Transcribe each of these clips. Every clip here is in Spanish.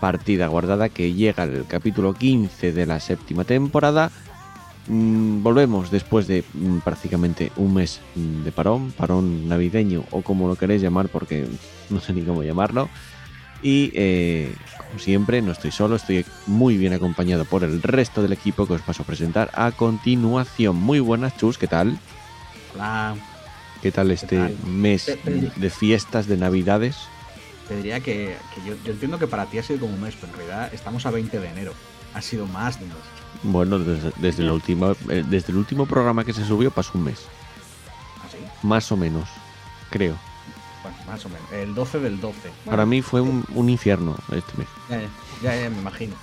Partida Guardada que llega al capítulo 15 de la séptima temporada. Mm, volvemos después de mm, prácticamente un mes mm, de parón, parón navideño o como lo queréis llamar porque no sé ni cómo llamarlo. Y eh, como siempre, no estoy solo, estoy muy bien acompañado por el resto del equipo que os paso a presentar a continuación. Muy buenas, Chus, ¿qué tal? Hola. ¿Qué tal este tal? mes de fiestas, de navidades? Te diría que, que yo, yo entiendo que para ti ha sido como un mes, pero en realidad estamos a 20 de enero. Ha sido más de un mes. Bueno, desde, desde el último, eh, desde el último programa que se subió pasó un mes, ¿Así? más o menos, creo. Bueno, más o menos. El 12 del 12. Para mí fue un, un infierno este mes. Ya, ya, ya, ya, me imagino.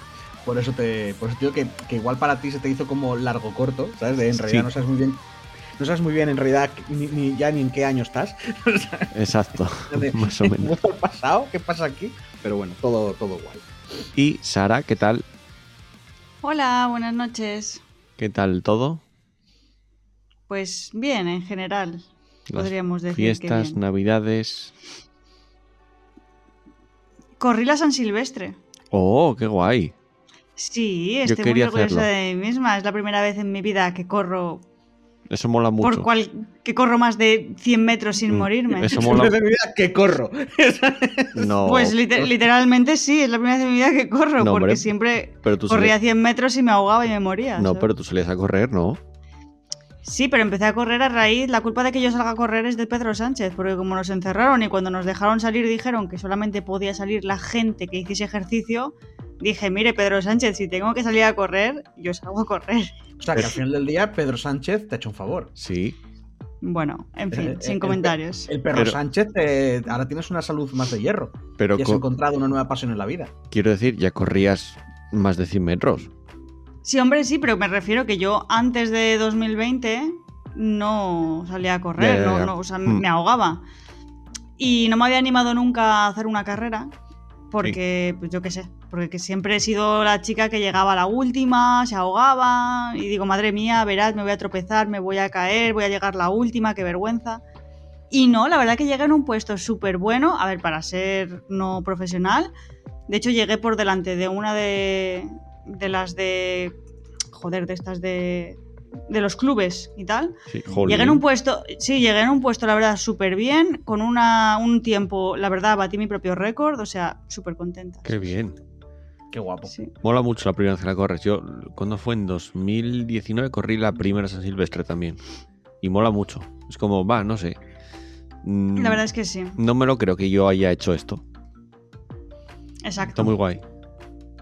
Por eso te, por eso te digo que, que igual para ti se te hizo como largo corto, ¿sabes? En realidad Sí. no sabes muy bien. No sabes muy bien en realidad ni, ni- ya ni en qué año estás. Exacto, más o menos. ¿Mucho ha pasado? ¿Qué pasa aquí? Pero bueno, todo, todo guay. Y Sara, ¿qué tal? Hola, buenas noches. ¿Qué tal todo? Pues bien, en general, Las podríamos decir Fiestas, que bien. navidades. Corrí la San Silvestre. Oh, qué guay. Sí, Yo estoy quería muy orgullosa hacerlo. de mí misma. Es la primera vez en mi vida que corro Eso mola mucho. por cual que corro más de 100 metros sin Mm, morirme. Eso mola. de mi vida que corro. No, Pues liter- literalmente sí, es la primera vez en mi vida que corro, No, porque hombre, siempre pero tú corría salías- 100 metros y me ahogaba y me moría. No, ¿sabes? pero tú salías a correr, ¿no? Sí, pero empecé a correr a raíz. La culpa de que yo salga a correr es de Pedro Sánchez, porque como nos encerraron y cuando nos dejaron salir dijeron que solamente podía salir la gente que hiciese ejercicio, dije, mire, Pedro Sánchez, si tengo que salir a correr, yo salgo a correr. O sea, que al final del día Pedro Sánchez te ha hecho un favor. Sí. Bueno, en fin, Eh, eh, sin el- comentarios. El perro Pero- Sánchez, eh, ahora tienes una salud más de hierro. Pero y has co- encontrado una nueva pasión en la vida. quiero decir, ya corrías más de 100 metros. Sí, hombre, sí, pero me refiero que yo antes de 2020 no salía a correr, Ya, ya, no- ya. no, o sea, Mm. me ahogaba. Y no me había animado nunca a hacer una carrera, porque, pues yo qué sé, porque que siempre he sido la chica que llegaba a la última, se ahogaba, y digo, madre mía, verás, me voy a tropezar, me voy a caer, voy a llegar la última, qué vergüenza. Y no, la verdad que llegué en un puesto súper bueno, a ver, para ser no profesional. De hecho, llegué por delante de una de, de las de... Joder, de estas de... De los clubes y tal. Sí. Llegué en un puesto, sí, llegué en un puesto, la verdad, súper bien, con una, un tiempo, la verdad, batí mi propio récord, o sea, súper contenta. Qué bien. Qué guapo. Sí. Mola mucho la primera vez que la corres. Yo, cuando fue en 2019, corrí la primera San Silvestre también. Y mola mucho. Es como, va, no sé. Mm, La verdad es que sí, No me lo creo que yo haya hecho esto. exacto. Está muy guay.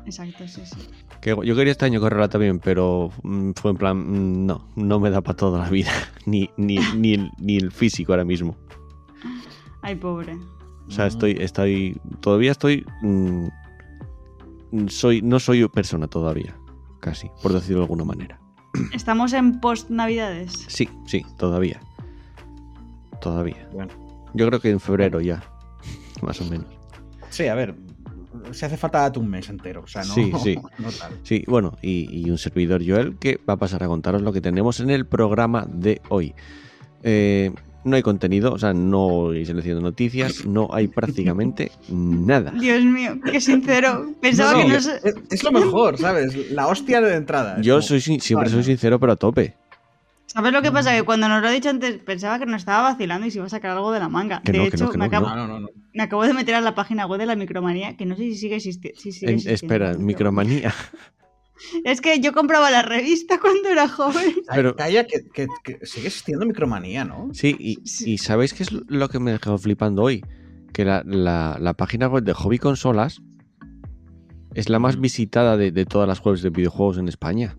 Exacto, sí, sí. Que yo quería este año correrla también, pero mm, fue en plan, mm, no, no me da para toda la vida. Ni, ni, ni, el, ni el físico ahora mismo. Ay, pobre. O sea, estoy, estoy, todavía estoy, soy, no soy persona todavía, casi, por decirlo de alguna manera. Estamos en post-navidades. Sí, sí, todavía. Todavía. Bueno. Yo creo que en febrero ya, más o menos. Sí, a ver. Se hace falta un mes entero. O sea, no, Sí, sí. no tal. Sí, bueno, y, y un servidor Joel que va a pasar a contaros lo que tenemos en el programa de hoy. Eh, no hay contenido, o sea, no hay selección de noticias, no hay prácticamente nada. Dios mío, qué sincero. Pensaba No, que no, es, es lo mejor, ¿sabes? La hostia de entrada. Yo como- soy sin- siempre Vale, soy sincero, pero a tope. ¿Sabes lo que pasa? Que cuando nos lo ha dicho antes pensaba que nos estaba vacilando y se iba a sacar algo de la manga. Que de no, que hecho, no, que me, acabo, No, no, no. no. me acabo de meter a la página web de la micromanía, que no sé si sigue, existi- si sigue En- existiendo. espera, micromanía. Es que yo compraba la revista cuando era joven. Pero- Calla, que, que- que sigue existiendo micromanía, ¿no? Sí, y, Sí. y ¿sabéis qué es lo que me dejó flipando hoy? Que la, la- la página web de Hobby Consolas es la más Mm. visitada de, de todas las webs de videojuegos en España.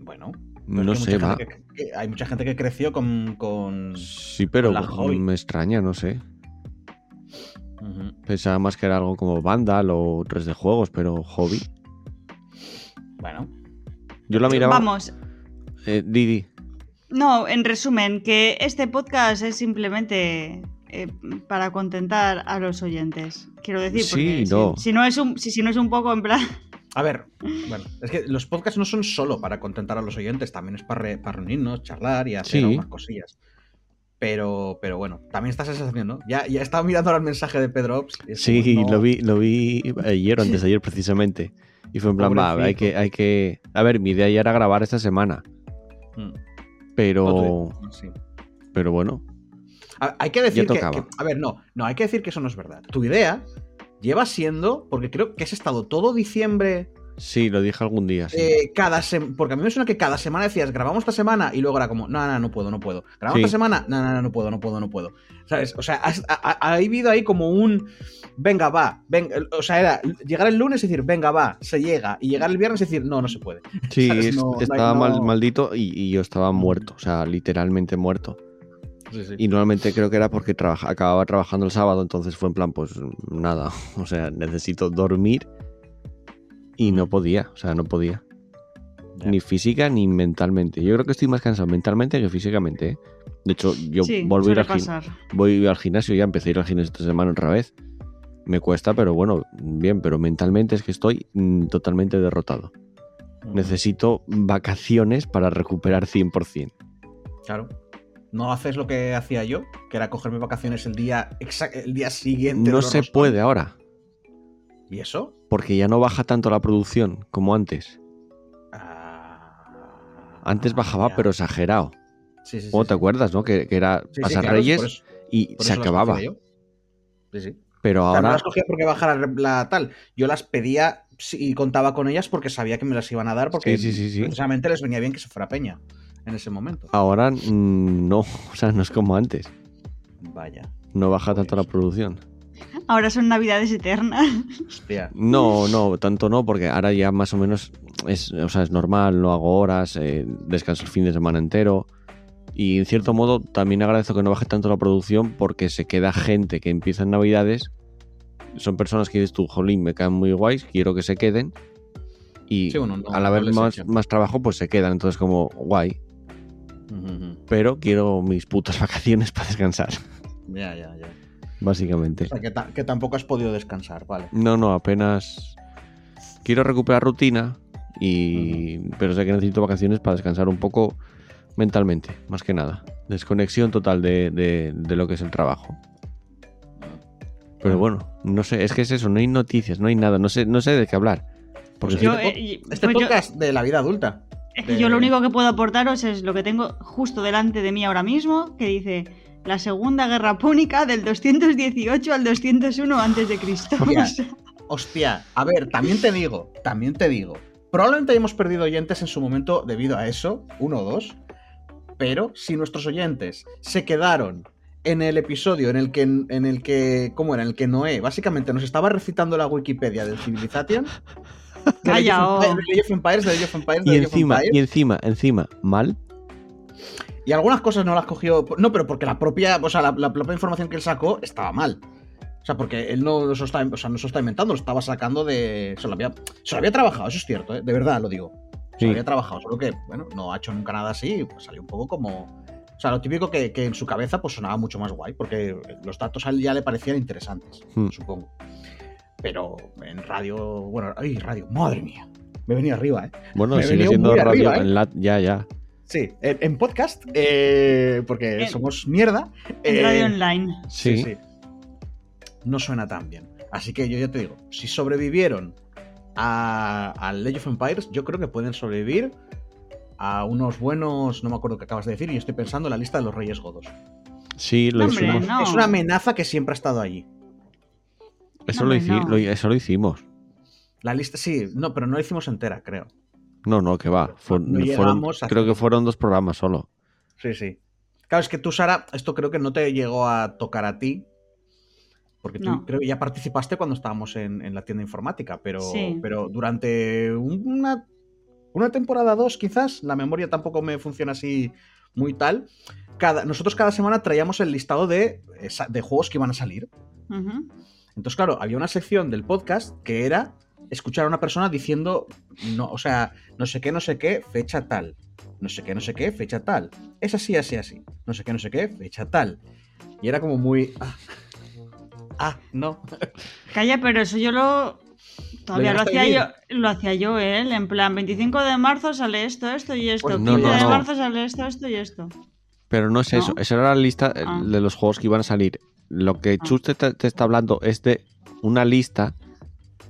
Bueno. No sé, va. gente que- que- hay mucha gente que creció con. con... Sí, pero Con la Hobby. me extraña, no sé. Pensaba más que era algo como Vandal o 3D juegos, pero hobby. Bueno, Yo la miraba. Vamos, Eh, Didi. no, en resumen, que este podcast es simplemente eh, para contentar a los oyentes. Quiero decir, porque Sí, no. si, si no es un, si, si no es un poco en plan. a ver, bueno, es que los podcasts no son solo para contentar a los oyentes, también es para, re- para reunirnos, charlar y hacer Sí. algunas cosillas. Pero, pero bueno, también está esa sensación, ¿no? Ya, ya estaba mirando ahora el mensaje de Pedro Ops. Sí, como, no, lo vi, lo vi ayer o antes de ayer precisamente. Y fue en plan, va, hay que, hay que. A ver, mi idea ya era grabar esta semana. Mm. Pero. No, sí. Pero bueno. A- Hay que decir que, tocaba. que- A ver, no, no, hay que decir que eso no es verdad. Tu idea lleva siendo, porque creo que has estado todo diciembre Sí, lo dije algún día. Sí. eh, cada. Porque a mí me suena que cada semana decías, grabamos esta semana y luego era como, no, no, no puedo, no puedo. Grabamos Sí. esta semana, no, no, no, no puedo, no puedo, no puedo. ¿Sabes? O sea, has- ha, ha- ha habido ahí como un, venga, va, venga. O sea, era llegar el lunes y decir, venga, va, se llega. Y llegar el viernes y decir, no, no se puede. Sí, ¿sabes? es- No, no hay- estaba mal- maldito y, y yo estaba muerto. O sea, literalmente muerto. Sí, sí. Y normalmente creo que era porque trabaja- acababa trabajando el sábado, entonces fue en plan, pues nada. O sea, necesito dormir. Y no podía, o sea, no podía. Ya. Ni física ni mentalmente. Yo creo que estoy más cansado mentalmente que físicamente. ¿eh? De hecho, yo sí, volví a ir suele al pasar. voy al gimnasio, ya empecé a ir al gimnasio esta semana otra vez. Me cuesta, pero bueno, bien, pero mentalmente es que estoy mm, totalmente derrotado. Necesito vacaciones para recuperar 100%. Claro. No haces lo que hacía yo, que era cogerme vacaciones el día, el día siguiente. No se puede ahora, ¿Y eso? porque ya no baja tanto la producción como antes. Ah, Antes bajaba, ya. pero exagerado. Sí, sí, sí, ¿Cómo te sí. acuerdas, no? Que, que era pasar claro, Reyes por eso- y por se acababa. Sí, sí. Pero O sea, no ahora, las cogía porque bajara la- la tal. Yo las pedía y contaba con ellas porque sabía que me las iban a dar porque Sí, sí, sí, sí. precisamente les venía bien que se fuera Peña en ese momento. ahora no. O sea, no es como antes. Vaya. No baja tanto la producción. Ahora son navidades eternas. Hostia. No, no, tanto no, porque ahora ya más o menos es, o sea, es normal, no hago horas, eh, descanso el fin de semana entero. Y en cierto modo también agradezco que no baje tanto la producción porque se queda gente que empieza en Navidades. Son personas que dices tú, jolín, me caen muy guays, quiero que se queden. Y Sí, bueno, no- al haber más, trabajo, pues se quedan. Entonces, como guay. Pero quiero mis putas vacaciones para descansar, Ya, ya, ya. Básicamente. O sea, que, ta- que tampoco has podido descansar, vale. No, no, apenas quiero recuperar rutina y pero sé que necesito vacaciones para descansar un poco mentalmente, más que nada. Desconexión total de, de- de lo que es el trabajo. Pero bueno, no sé, es que es eso, no hay noticias, no hay nada, no sé, no sé de qué hablar. Porque Yo, este eh, Este pues yo- podcast de la vida adulta. Es que de- yo lo único que puedo aportaros es lo que tengo justo delante de mí ahora mismo, que dice la Segunda Guerra Púnica del 218 al 201 antes de Cristo. Hostia. O sea, Hostia, a ver, también te digo, también te digo. Probablemente hayamos perdido oyentes en su momento debido a eso, uno o dos. Pero si nuestros oyentes se quedaron en el episodio en el que, en el que, ¿cómo era? En el que Noé básicamente nos estaba recitando la Wikipedia del Civilization. de Age of. Empires, de Age of Empires, de Age of Empires, y encima, y encima, encima, mal. Y algunas cosas no las cogió. No, pero porque la propia, o sea, la, la propia información que él sacó estaba mal. O sea, porque él no se lo está, o sea, no se está inventando, lo estaba sacando de. Se lo había, se lo había trabajado, eso es cierto, ¿eh? de verdad lo digo. Se Sí. lo había trabajado, solo que, bueno, no ha hecho nunca nada así, y, pues salió un poco como. O sea, lo típico que, que en su cabeza pues sonaba mucho más guay, porque los datos a él ya le parecían interesantes, Hmm. supongo. Pero en radio, bueno, ay, radio, madre mía. Me venía arriba, ¿eh? Bueno, Me he sigue venido siendo radio arriba, ¿eh? en la, ya, ya. Sí, en, en podcast, eh, porque En- somos mierda. en eh, radio online. Sí. No suena tan bien. Así que yo ya te digo, si sobrevivieron a, al Age of Empires, yo creo que pueden sobrevivir a unos buenos, no me acuerdo qué acabas de decir, y estoy pensando en la lista de los Reyes Godos. Sí, lo Hombre, hicimos. no. Es una amenaza que siempre ha estado allí. Eso, No, lo, hici- no. lo- eso lo hicimos. La lista, sí, no, pero no la hicimos entera, creo. No, no, que va. Fue- No fueron- llegamos a- creo que fueron dos programas solo. Sí, sí. Claro, es que tú, Sara, esto creo que no te llegó a tocar a ti. Porque tú No. creo que ya participaste cuando estábamos en, en la tienda informática, pero, Sí. pero durante una, una temporada dos, quizás, la memoria tampoco me funciona así muy tal. Cada, nosotros cada semana traíamos el listado de, de juegos que iban a salir. Entonces, claro, había una sección del podcast que era escuchar a una persona diciendo, no, o sea, no sé qué, no sé qué, fecha tal. No sé qué, no sé qué, fecha tal. Es así, así, así. No sé qué, no sé qué, fecha tal. Y era como muy. Ah, ah no. Calla, pero eso yo lo. Todavía Lo hacía yo, lo hacía yo, él, en plan 25 de marzo sale esto, esto y esto, Pues 15 no, no, de no. marzo sale esto, esto y esto. Pero no es ¿No? eso. Esa era la lista Ah. de los juegos que iban a salir. Lo que Ah. Chus te, te está hablando es de una lista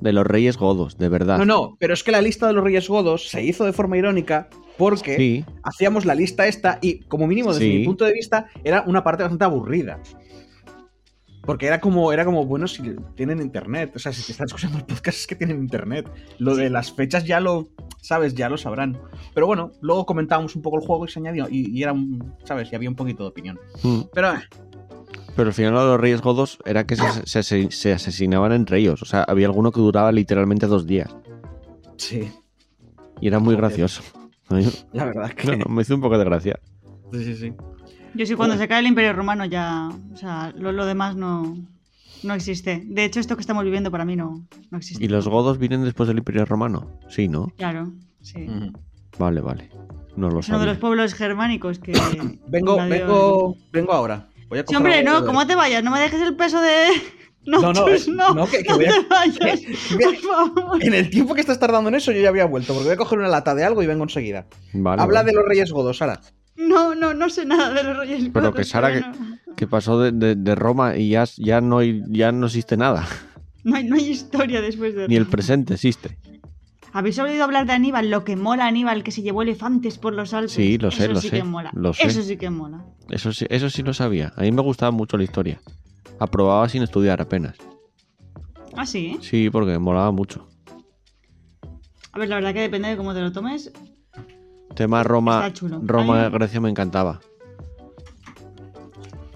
de los Reyes Godos, de verdad. No, no, pero es que la lista de los Reyes Godos se hizo de forma irónica porque Sí, hacíamos la lista esta y, como mínimo, desde Sí. mi punto de vista, era una parte bastante aburrida. Porque era como, era como, bueno, si tienen internet. O sea, si te están escuchando el podcast es que tienen internet. Lo de las fechas ya lo, ¿sabes? Ya lo sabrán. Pero bueno, luego comentábamos un poco el juego y se añadió. Y, y era un, ¿sabes? Y había un poquito de opinión. Mm. Pero, eh, Pero al final lo de los Reyes Godos era que se, se- se- se asesinaban entre ellos. O sea, había alguno que duraba literalmente dos días. sí, Y era muy Joder. gracioso. La verdad es que. No, no, me hizo un poco de gracia. Sí, sí, sí. Yo sí, cuando se cae el Imperio Romano ya. O sea, lo, lo demás no, no existe. De hecho, esto que estamos viviendo para mí no, no existe. ¿Y los Godos vienen después del Imperio Romano? Sí, ¿no? Claro, sí. Vale, vale. No lo Es uno de los pueblos germánicos que. Vengo, vengo, vengo ahora. Voy a Sí, coger hombre, no, de- ¿cómo te vayas? No me dejes el peso de. No, No, no, Chus, eh, no, no, que- que no voy a- te vayas. que voy a- Por favor. En el tiempo que estás tardando en eso, yo ya había vuelto, porque voy a coger una lata de algo y vengo enseguida. Vale, Habla vale. de los Reyes Godos, Sara. No, no, no sé nada de los Reyes Pero Godos, que Sara, pero que- no. Que pasó de, de- de Roma y ya, ya, no, hay- ya no existe nada. No hay, no hay historia después de Ni el Roma. presente existe. ¿Habéis oído hablar de Aníbal? Lo que mola Aníbal, que se llevó elefantes por los Alpes. Sí, lo sé, Eso lo sí sé, que mola. lo sé. Eso sí que mola. Eso sí, eso sí lo sabía. A mí me gustaba mucho la historia. Aprobaba sin estudiar apenas. Ah, sí. Sí, porque molaba mucho. A ver, la verdad que depende de cómo te lo tomes. Tema Roma, Está chulo. Roma, A mí- Grecia me encantaba.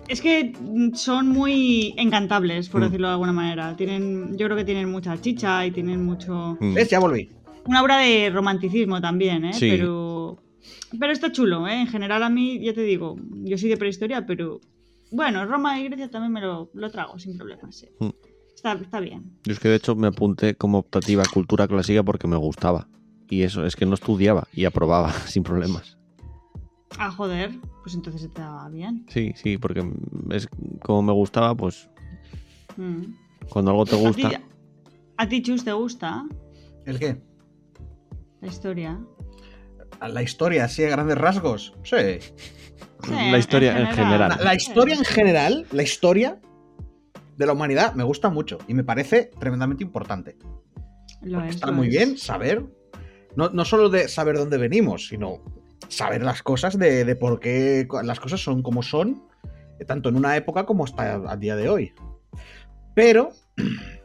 Es que son muy encantables, por Mm. decirlo de alguna manera. Tienen, yo creo que tienen mucha chicha y tienen mucho. Mm. ¿Ves? Ya volví. Una obra de romanticismo también, ¿eh? Sí. Pero. Pero está chulo, ¿eh? En general, a mí, ya te digo, yo soy de prehistoria, pero. Bueno, Roma y Grecia también me lo, lo trago sin problemas, sí. Mm. Está, está bien. Yo es que de hecho me apunté como optativa a cultura clásica porque me gustaba. Y eso, es que no estudiaba y aprobaba sin problemas. Ah, joder, pues entonces se te daba bien. Sí, sí, porque es como me gustaba, pues Mm. cuando algo te ¿A gusta. ti, a ti, Chus, te gusta ¿El qué? La historia? La historia, así a grandes rasgos. Sí. Sí, La historia en general. La, la historia en general, la historia de la humanidad me gusta mucho y me parece tremendamente importante. Lo es, está lo muy es. bien saber, no, no solo de saber dónde venimos, sino saber las cosas de, de por qué las cosas son como son, tanto en una época como hasta a día de hoy. Pero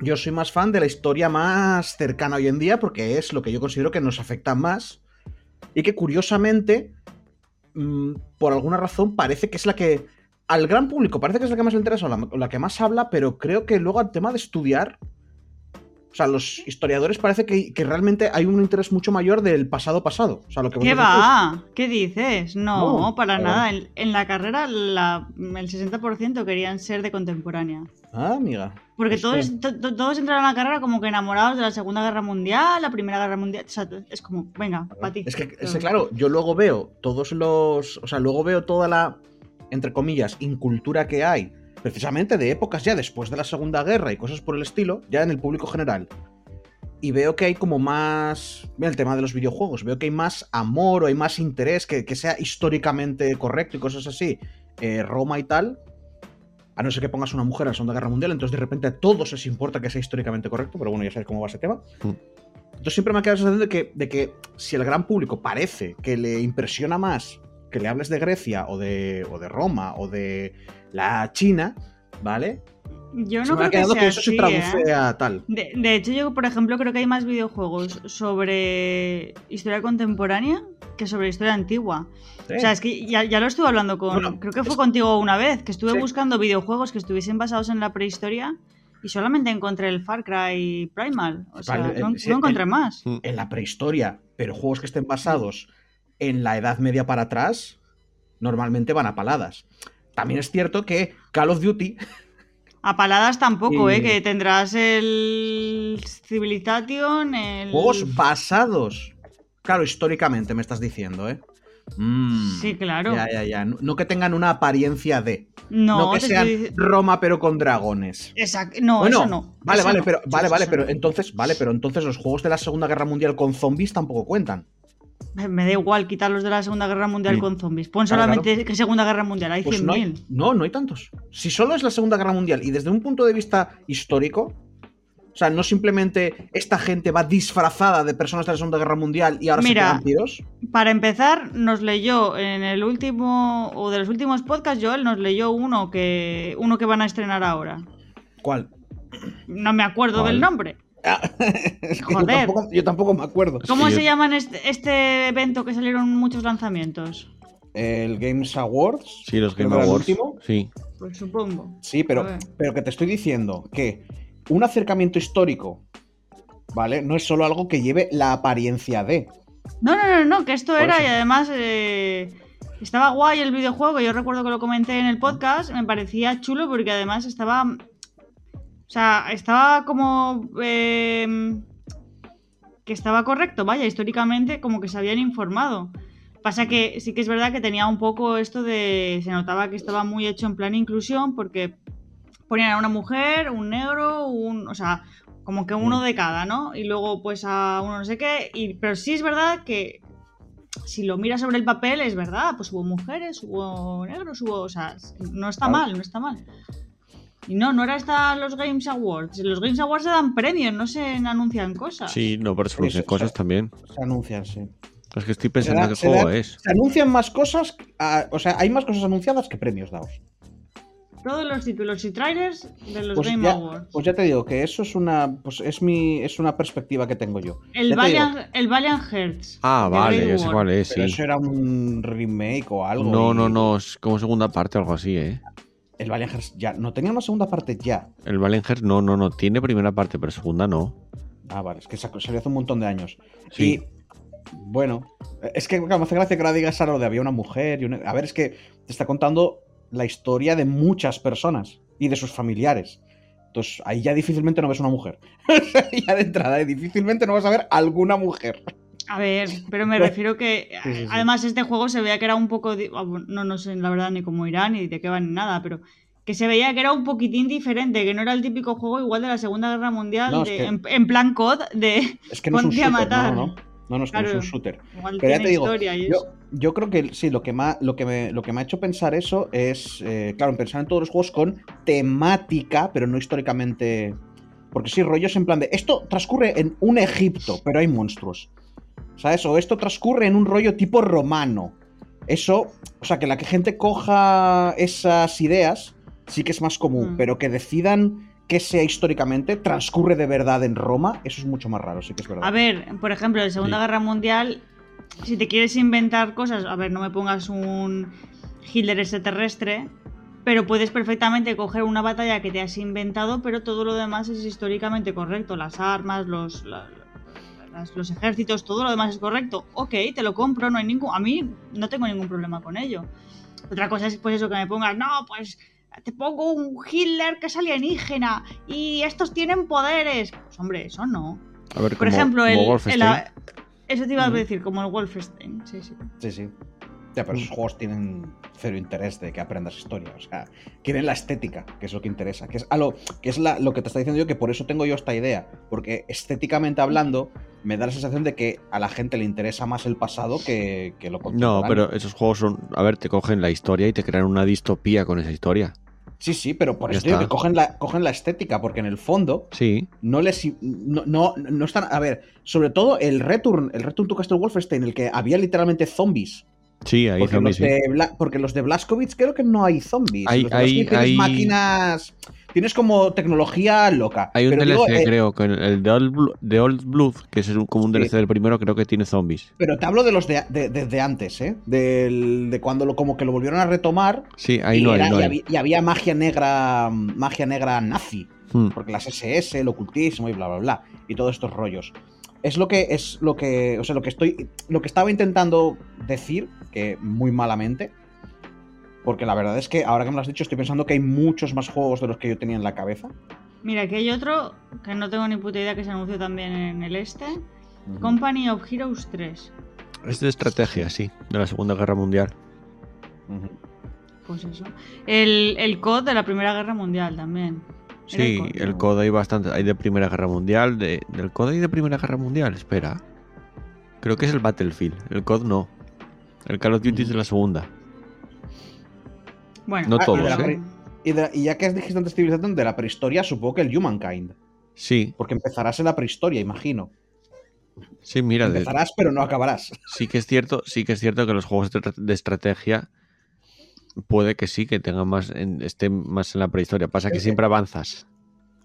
yo soy más fan de la historia más cercana hoy en día porque es lo que yo considero que nos afecta más. Y que curiosamente, mm, por alguna razón, parece que es la que al gran público parece que es la que más le interesa o la, la que más habla, pero creo que luego al tema de estudiar o sea, los historiadores parece que, que realmente hay un interés mucho mayor del pasado pasado. O sea, lo que ¿Qué va? ¿Qué dices? No, No, para nada. En, en la carrera la- el 60% querían ser de contemporánea. Ah, amiga. Porque todos, to- todos entraron a la carrera como que enamorados de la Segunda Guerra Mundial, la Primera Guerra Mundial. O sea, es como, venga, para ti. Es que, es que, claro, yo luego veo todos los. O sea, luego veo toda la, entre comillas, incultura que hay, precisamente de épocas ya después de la Segunda Guerra y cosas por el estilo, ya en el público general. Y veo que hay como más. Mira, el tema de los videojuegos. Veo que hay más amor o hay más interés que, que sea históricamente correcto y cosas así. Eh, Roma y tal. A no ser que pongas una mujer en la Segunda Guerra Mundial, entonces de repente a todos les importa que sea históricamente correcto, pero bueno, ya sabes cómo va ese tema. Mm. Entonces siempre me ha quedado la sensación de que, de que si el gran público parece que le impresiona más que le hables de Grecia o de, o de Roma o de la China, ¿vale? Yo se no ha creo que quedado sea que eso se traduce ¿eh? a tal. De, de hecho, yo, por ejemplo, creo que hay más videojuegos sobre historia contemporánea que sobre historia antigua. Sí. O sea, es que ya, ya lo estuve hablando con. Bueno, creo que fue es- contigo una vez, que estuve Sí. buscando videojuegos que estuviesen basados en la prehistoria y solamente encontré el Far Cry Primal. O sea, Vale, no, eh, sí, no encontré el- más. en la prehistoria, pero juegos que estén basados en la Edad Media para atrás, normalmente van a paladas. También es cierto que Call of Duty A paladas tampoco, Y- ¿eh? Que tendrás el Civilization, el... Juegos basados. Claro, históricamente me estás diciendo, ¿eh? Mm. Sí, claro. Ya, ya, ya. No, que tengan una apariencia de. No, No, que sean estoy Roma pero con dragones. Exacto. No, bueno, eso no. Vale, eso vale, no. pero vale, Eso vale, pero entonces, vale, pero entonces los juegos de la Segunda Guerra Mundial con zombies tampoco cuentan. Me da igual quitarlos de la Segunda Guerra Mundial Sí. con zombies. Pon Claro, solamente que Segunda Guerra Mundial, hay Pues no 100.000. hay, no, no hay tantos. Si solo es la Segunda Guerra Mundial y desde un punto de vista histórico, o sea, no simplemente esta gente va disfrazada de personas de la Segunda Guerra Mundial y ahora Mira. se tiros. Para empezar, nos leyó en el último, o de los últimos podcasts, Joel nos leyó uno que, uno que van a estrenar ahora. ¿Cuál? No me acuerdo ¿Cuál? del nombre. Yo, Joder. tampoco, yo tampoco me acuerdo. ¿Cómo Sí, se yo- llama en este, este evento que salieron muchos lanzamientos? El Games Awards. Sí, los creo Game que era el Awards. último. Sí. Pues supongo. Sí, pero, pero que te estoy diciendo que un acercamiento histórico, ¿vale? No es solo algo que lleve la apariencia de. No, no, no, no, que esto Por era eso. y además eh, estaba guay el videojuego. Yo recuerdo que lo comenté en el podcast. Me parecía chulo porque además estaba. O sea, estaba como. eh, que estaba correcto, vaya, históricamente, como que se habían informado. Pasa que sí que es verdad que tenía un poco esto de. Se notaba que estaba muy hecho en plan inclusión porque ponían a una mujer, un negro, un. O sea, como que uno Mm. de cada, ¿no? Y luego, pues a uno no sé qué. Y, pero sí es verdad que si lo miras sobre el papel, es verdad. Pues hubo mujeres, hubo negros, hubo. O sea, no está mal, no está mal. Y no, no era esta los Games Awards. Los Games Awards se dan premios, no se anuncian cosas. Sí, no, pero se anuncian Eso- cosas también. Se anuncian, sí. Es que estoy pensando da- qué juego da- es. Se anuncian más cosas, o sea, hay más cosas anunciadas que premios dados. Todos los títulos y trailers de los Pues Game ya, Awards. pues ya te digo que eso es una, pues es mi, es una perspectiva que tengo yo. el, Valiant, el Valiant Hearts. Ah, vale, ya sé War. cuál es, pero sí. eso era un remake o algo. No, y no, no, es como segunda parte o algo así, ¿eh? El Valiant ya no tenía una segunda parte ya. El Valenger no, no, no, tiene primera parte, pero segunda no. Ah, vale, es que salió hace un montón de años. Sí. Y bueno, es que me hace gracia que ahora digas algo de había una mujer y una... A ver, es que te está contando la historia de muchas personas y de sus familiares. Entonces, ahí ya difícilmente no ves una mujer. ya de entrada, ¿eh? difícilmente no vas a ver alguna mujer. A ver, pero me refiero que Sí, sí, sí. además este juego se veía que era un poco, ah, no, no sé la verdad ni cómo irá ni de qué va ni nada, pero que se veía que era un poquitín diferente, que no era el típico juego igual de la Segunda Guerra Mundial, No, es de- que- en, en plan COD, de Es que no es un a shooter, matar. no, no, no. No, es que no es un shooter. igual Pero ya tiene te digo, Yo, yo creo que sí, lo que, me ha, lo, que me, lo que me ha hecho pensar eso es, eh, claro, pensar en todos los juegos con temática, pero no históricamente. Porque sí, rollos en plan de. Esto transcurre en un Egipto, pero hay monstruos. ¿Sabes? O esto transcurre en un rollo tipo romano. Eso, o sea, que la que gente coja esas ideas sí que es más común, Mm. pero que decidan que sea históricamente, transcurre de verdad en Roma, eso es mucho más raro, sí que es verdad. A ver, por ejemplo, en la Segunda Sí. Guerra Mundial, si te quieres inventar cosas, a ver, no me pongas un Hitler extraterrestre, pero puedes perfectamente coger una batalla que te has inventado, pero todo lo demás es históricamente correcto. Las armas, los, la- las- los ejércitos, todo lo demás es correcto. Ok, te lo compro, no hay ningún. A mí no tengo ningún problema con ello. Otra cosa es pues eso que me pongas, no, pues te pongo un Hitler que es alienígena y estos tienen poderes. Pues hombre, eso no. A ver, Por como, ejemplo, como el, Wolfenstein. el- eso te iba a decir, como el Wolfenstein. Sí, sí. Sí, sí. Ya, pero esos juegos tienen cero interés de que aprendas historia. O sea, quieren la estética, que es lo que interesa. Que es, a lo, que, es la- lo que te está diciendo yo, que por eso tengo yo esta idea. Porque estéticamente hablando, me da la sensación de que a la gente le interesa más el pasado que, que lo No, contemporáneo. pero esos juegos son. A ver, te cogen la historia y te crean una distopía con esa historia. Sí, sí, pero por eso que cogen la, cogen la estética, porque en el fondo Sí. no les no, no, no están. A ver, sobre todo el Return, el Return to Castle Wolfenstein, el que había literalmente zombies. Sí, ahí Porque, zombies, los sí. de Bla- porque los de Blaskovic creo que no hay zombies. Hay- Los de hay- hay- máquinas. Tienes como tecnología loca. Hay un pero, DLC, digo, eh, creo, que el de Old, de Old Blood, que es como un Sí. DLC del primero, creo que tiene zombies. pero te hablo de los de, de- de- de antes, ¿eh? Del- de cuando lo, como que lo volvieron a retomar. Sí, ahí y, no hay, era- no y había, y había magia negra. Magia negra nazi. Hmm. Porque las SS, el ocultismo y bla bla bla. Y todos estos rollos. Es lo que es lo que. O sea, lo que estoy. Lo que estaba intentando decir, que muy malamente. Porque la verdad es que ahora que me lo has dicho, estoy pensando que hay muchos más juegos de los que yo tenía en la cabeza. Mira, aquí hay otro que no tengo ni puta idea que se anunció también en el este. Company of Heroes 3. Es de estrategia, sí, de la Segunda Guerra Mundial. Pues eso. El, el COD de la Primera Guerra Mundial también. Sí, COD, el. COD hay bastante. Hay de Primera Guerra Mundial. De, ¿Del COD hay de Primera Guerra Mundial? Espera. Creo que es el Battlefield. El COD no. El Call of Duty es de la Segunda. Bueno, No Ah, todos, ¿eh? Y, de- y ya que has dijiste antes civilización de la prehistoria, supongo que el Humankind. Sí, Porque empezarás en la prehistoria, imagino. sí, mira. de- Empezarás, pero no acabarás. sí que es cierto, sí que es cierto que los juegos de, estrategia puede que sí, que tengan más, en- estén más en la prehistoria. Pasa que Eh, siempre avanzas.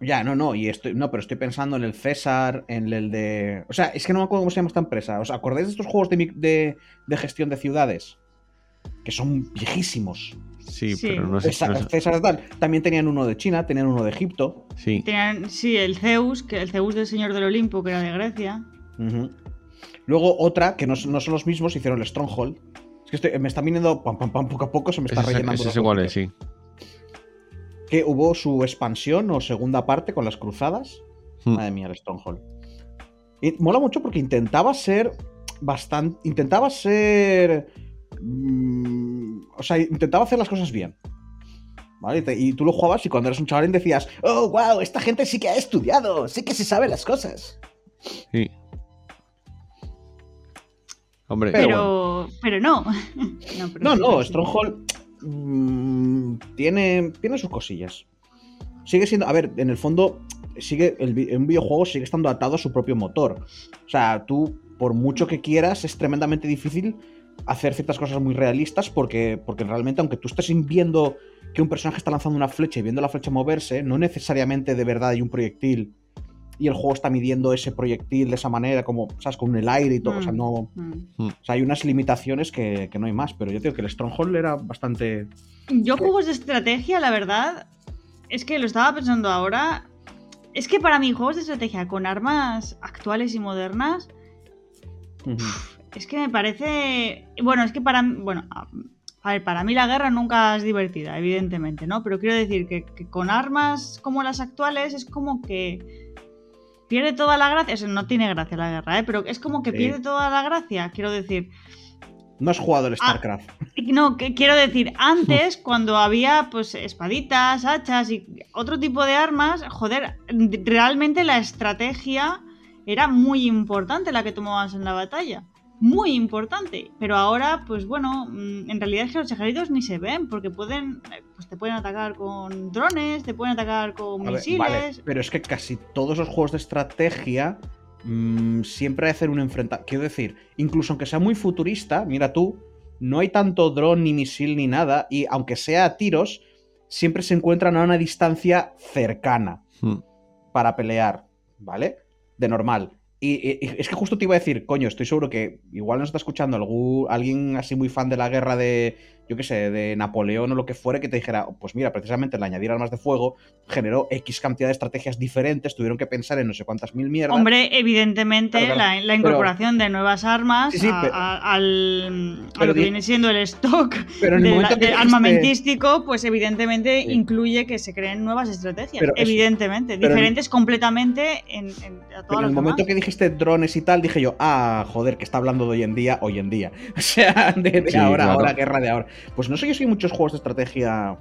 Ya, no, no, y estoy, no, pero estoy pensando en el César, en el de. O sea, es que no me acuerdo cómo se llama esta empresa. ¿Os acordáis de estos juegos de, de gestión de ciudades? Que son viejísimos. Sí, Sí. pero no sé. César, no sé- César tal. También tenían uno de China, tenían uno de Egipto. Sí, tenían, sí, el Zeus, que el Zeus del Señor del Olimpo, que era de Grecia. Luego otra, que no, son- no son los mismos, hicieron el Stronghold. Es que estoy- me está viniendo pam, pam, pam, poco a poco, se me está ese, rellenando. ese es igual, sí. Que hubo su expansión o segunda parte con las cruzadas. Hmm. Madre mía, el Stronghold. Y mola mucho porque intentaba ser bastante. Intentaba ser. Mm, o sea, intentaba hacer las cosas bien. ¿Vale? Y te- Y tú lo jugabas y cuando eras un chavalín decías, oh, wow, esta gente sí que ha estudiado, sí que se sabe las cosas. sí. Hombre, Pero Pero, pero, no. no, pero No. Stronghold mm, tiene, tiene sus cosillas. Sigue siendo, a ver, en el fondo, sigue el, un videojuego sigue estando atado a su propio motor. O sea, tú, por mucho que quieras, es tremendamente difícil hacer ciertas cosas muy realistas porque, porque realmente, aunque tú estés viendo que un personaje está lanzando una flecha y viendo la flecha moverse, no necesariamente de verdad hay un proyectil y el juego está midiendo ese proyectil de esa manera, como, ¿sabes? Con el aire y todo. O sea, Mm. no, Mm. o sea, hay unas limitaciones que, que no hay más, pero yo creo que el Stronghold era bastante. Yo juegos de estrategia, la verdad, es que lo estaba pensando ahora. Es que para mí, juegos de estrategia con armas actuales y modernas, es que me parece. Bueno, es que para. Bueno, a, ver, para mí la guerra nunca es divertida, evidentemente, ¿no? Pero quiero decir que, que con armas como las actuales es como que. Pierde toda la gracia. O sea, no tiene gracia la guerra, ¿eh? Pero es como que Sí. pierde toda la gracia. Quiero decir. No has jugado el Ah. StarCraft. No, que quiero decir, antes, cuando había pues espaditas, hachas y otro tipo de armas, joder, realmente la estrategia era muy importante la que tomabas en la batalla. Muy importante. Pero ahora, pues bueno, mm, en realidad es que los ejércitos ni se ven, porque pueden, eh, pues te pueden atacar con drones, te pueden atacar con A ver, misiles. vale, pero es que casi todos los juegos de estrategia mm, siempre hacen un enfrentamiento. Quiero decir, incluso aunque sea muy futurista, mira tú, no hay tanto dron ni misil ni nada, y aunque sea a tiros, siempre se encuentran a una distancia cercana. hmm, para pelear, ¿vale? De normal. Y, es que justo te iba a decir, coño, estoy seguro que igual nos está escuchando alguien así muy fan de la guerra de, yo qué sé, de Napoleón o lo que fuere, que te dijera, pues mira, precisamente el añadir armas de fuego generó X cantidad de estrategias diferentes, tuvieron que pensar en no sé cuántas mil mierdas. Hombre, evidentemente Claro, claro. La, la incorporación de nuevas armas Sí, sí, a, pero- a- al, a pero lo que viene siendo el stock pero en el de momento la- que de dijiste- armamentístico, pues evidentemente Sí. incluye que se creen nuevas estrategias. Eso- evidentemente, pero en- diferentes completamente en, en- a Pero todas en el momento demás. que dijiste drones y tal, dije yo, ah, joder, que está hablando de hoy en día, hoy en día. O sea, de, de Sí, ahora, claro. ahora, guerra de ahora. Pues no sé yo si hay muchos juegos de estrategia.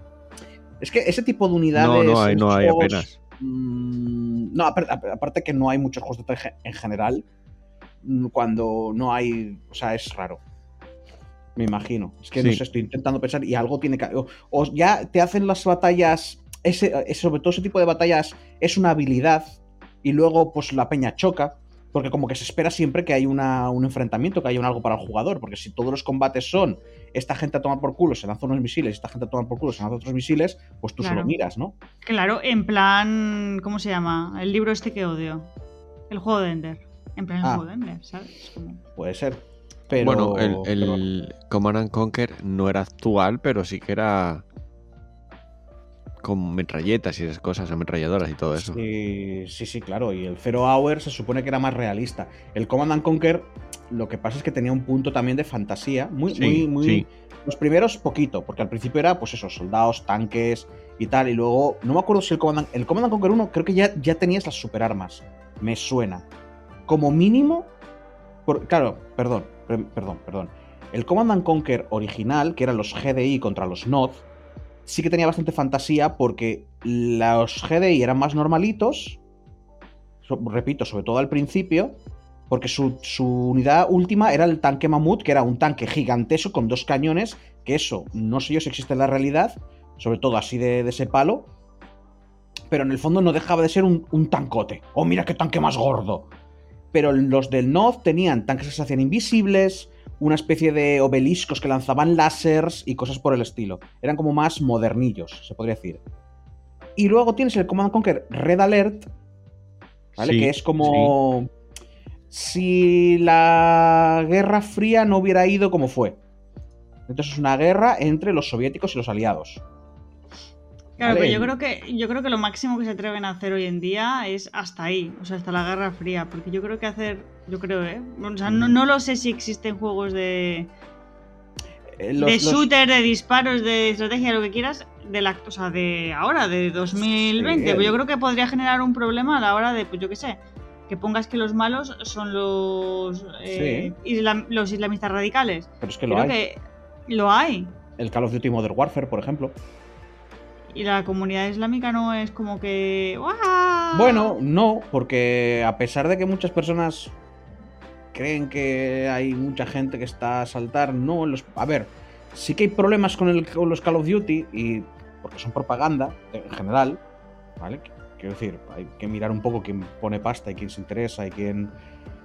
Es que ese tipo de unidades. No, no hay, no hay juegos, apenas. mm, no, apar- apar- aparte que no hay muchos juegos de estrategia en general. mm, Cuando no hay. O sea, es raro. Me imagino. Es que no sé, estoy intentando pensar y algo tiene que. O, o ya te hacen las batallas. Ese, ese- sobre todo ese tipo de batallas es una habilidad y luego pues la peña choca. Porque como que se espera siempre que hay una- un enfrentamiento, que haya un algo para el jugador. Porque si todos los combates son esta gente a tomar por culo, se lanza unos misiles, esta gente a tomar por culo, se lanza otros misiles, pues tú Claro. solo miras, ¿no? Claro, en plan. ¿Cómo se llama? El libro este que odio. El juego de Ender. En plan, el Ah. juego de Ender, ¿sabes? Como- Puede ser. Pero, bueno, el, pero- el Command and Conquer no era actual, pero sí que era con metralletas y esas cosas, ametralladoras y todo eso. Sí, sí, sí, claro. Y el Zero Hour se supone que era más realista. El Command and Conquer Lo que pasa es que tenía un punto también de fantasía, muy, Sí, muy, muy. sí. Los primeros, poquito, porque al principio era, pues eso, soldados, tanques y tal. Y luego, no me acuerdo si el Command, el Command and Conquer 1 creo que ya, ya tenías las superarmas. Me suena. Como mínimo. por- claro, perdón, per- perdón, perdón. El Command and Conquer original, que eran los GDI contra los NOD, sí que tenía bastante fantasía porque los GDI eran más normalitos. repito, sobre todo al principio. Porque su, unidad última era el tanque Mamut, que era un tanque gigantesco con dos cañones, que eso no sé yo si existe en la realidad, sobre todo así de, ese palo, pero en el fondo no dejaba de ser un, un tancote. ¡Oh, mira qué tanque más gordo! Pero los del Nod tenían tanques que se hacían invisibles, una especie de obeliscos que lanzaban láseres y cosas por el estilo. Eran como más modernillos, se podría decir. Y luego tienes el Command Conquer Red Alert, ¿vale? Sí, que es como si la Guerra Fría no hubiera ido como fue. Entonces es una guerra entre los soviéticos y los aliados. Claro, pero yo creo que yo creo que lo máximo que se atreven a hacer hoy en día es hasta ahí, o sea, hasta la Guerra Fría, porque yo creo que hacer, yo creo, ¿eh? O sea, no, no lo sé si existen juegos de, Eh, los- de los- shooter, de disparos, de estrategia, lo que quieras, de la, o sea, de ahora, de 2020. Sí, Pues yo el- creo que podría generar un problema a la hora de, pues yo qué sé, que pongas que los malos son los eh, islam- los islamistas radicales. Pero es que lo creo hay. que lo hay. El Call of Duty Modern Warfare, por ejemplo. Y la comunidad islámica no es como que. ¡guau! Bueno, no, porque a pesar de que muchas personas creen que hay mucha gente que está a saltar, no. Los, a ver, sí que hay problemas con, el- con los Call of Duty, y porque son propaganda en general, ¿vale? Quiero decir, hay que mirar un poco quién pone pasta y quién se interesa y quién.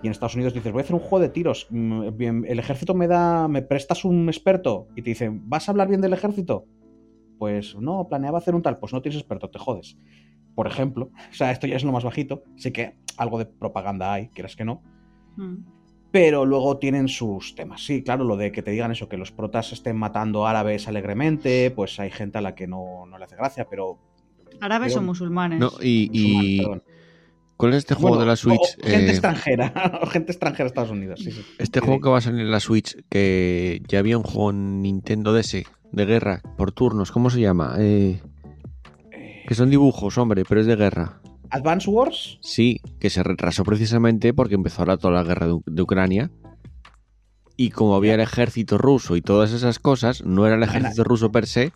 Y en Estados Unidos dices, voy a hacer un juego de tiros. mm, El ejército me da. ¿Me prestas un experto? Y te dicen, ¿vas a hablar bien del ejército? Pues no, planeaba hacer un tal. Pues no tienes experto, te jodes. Por ejemplo. O sea, esto ya es lo más bajito. Sé que algo de propaganda hay, quieras que no. Mm. Pero luego tienen sus temas. Sí, claro, lo de que te digan eso, que los protas estén matando árabes alegremente, pues hay gente a la que no, no le hace gracia, pero. Árabes pero- o musulmanes. No, y, y-. ¿cuál es este juego Bueno, de la Switch? o gente Eh, extranjera. o gente extranjera de Estados Unidos. Sí, sí. este Sí, juego sí. que va a salir en la Switch, que ya había un juego en Nintendo DS de guerra por turnos, ¿cómo se llama? Eh, Eh, que son dibujos, hombre, pero es de guerra. Advance Wars. Sí, que se retrasó precisamente porque empezó ahora toda la guerra de, Ucrania. Y como había el ejército ruso y todas esas cosas, no era el ejército ruso per se,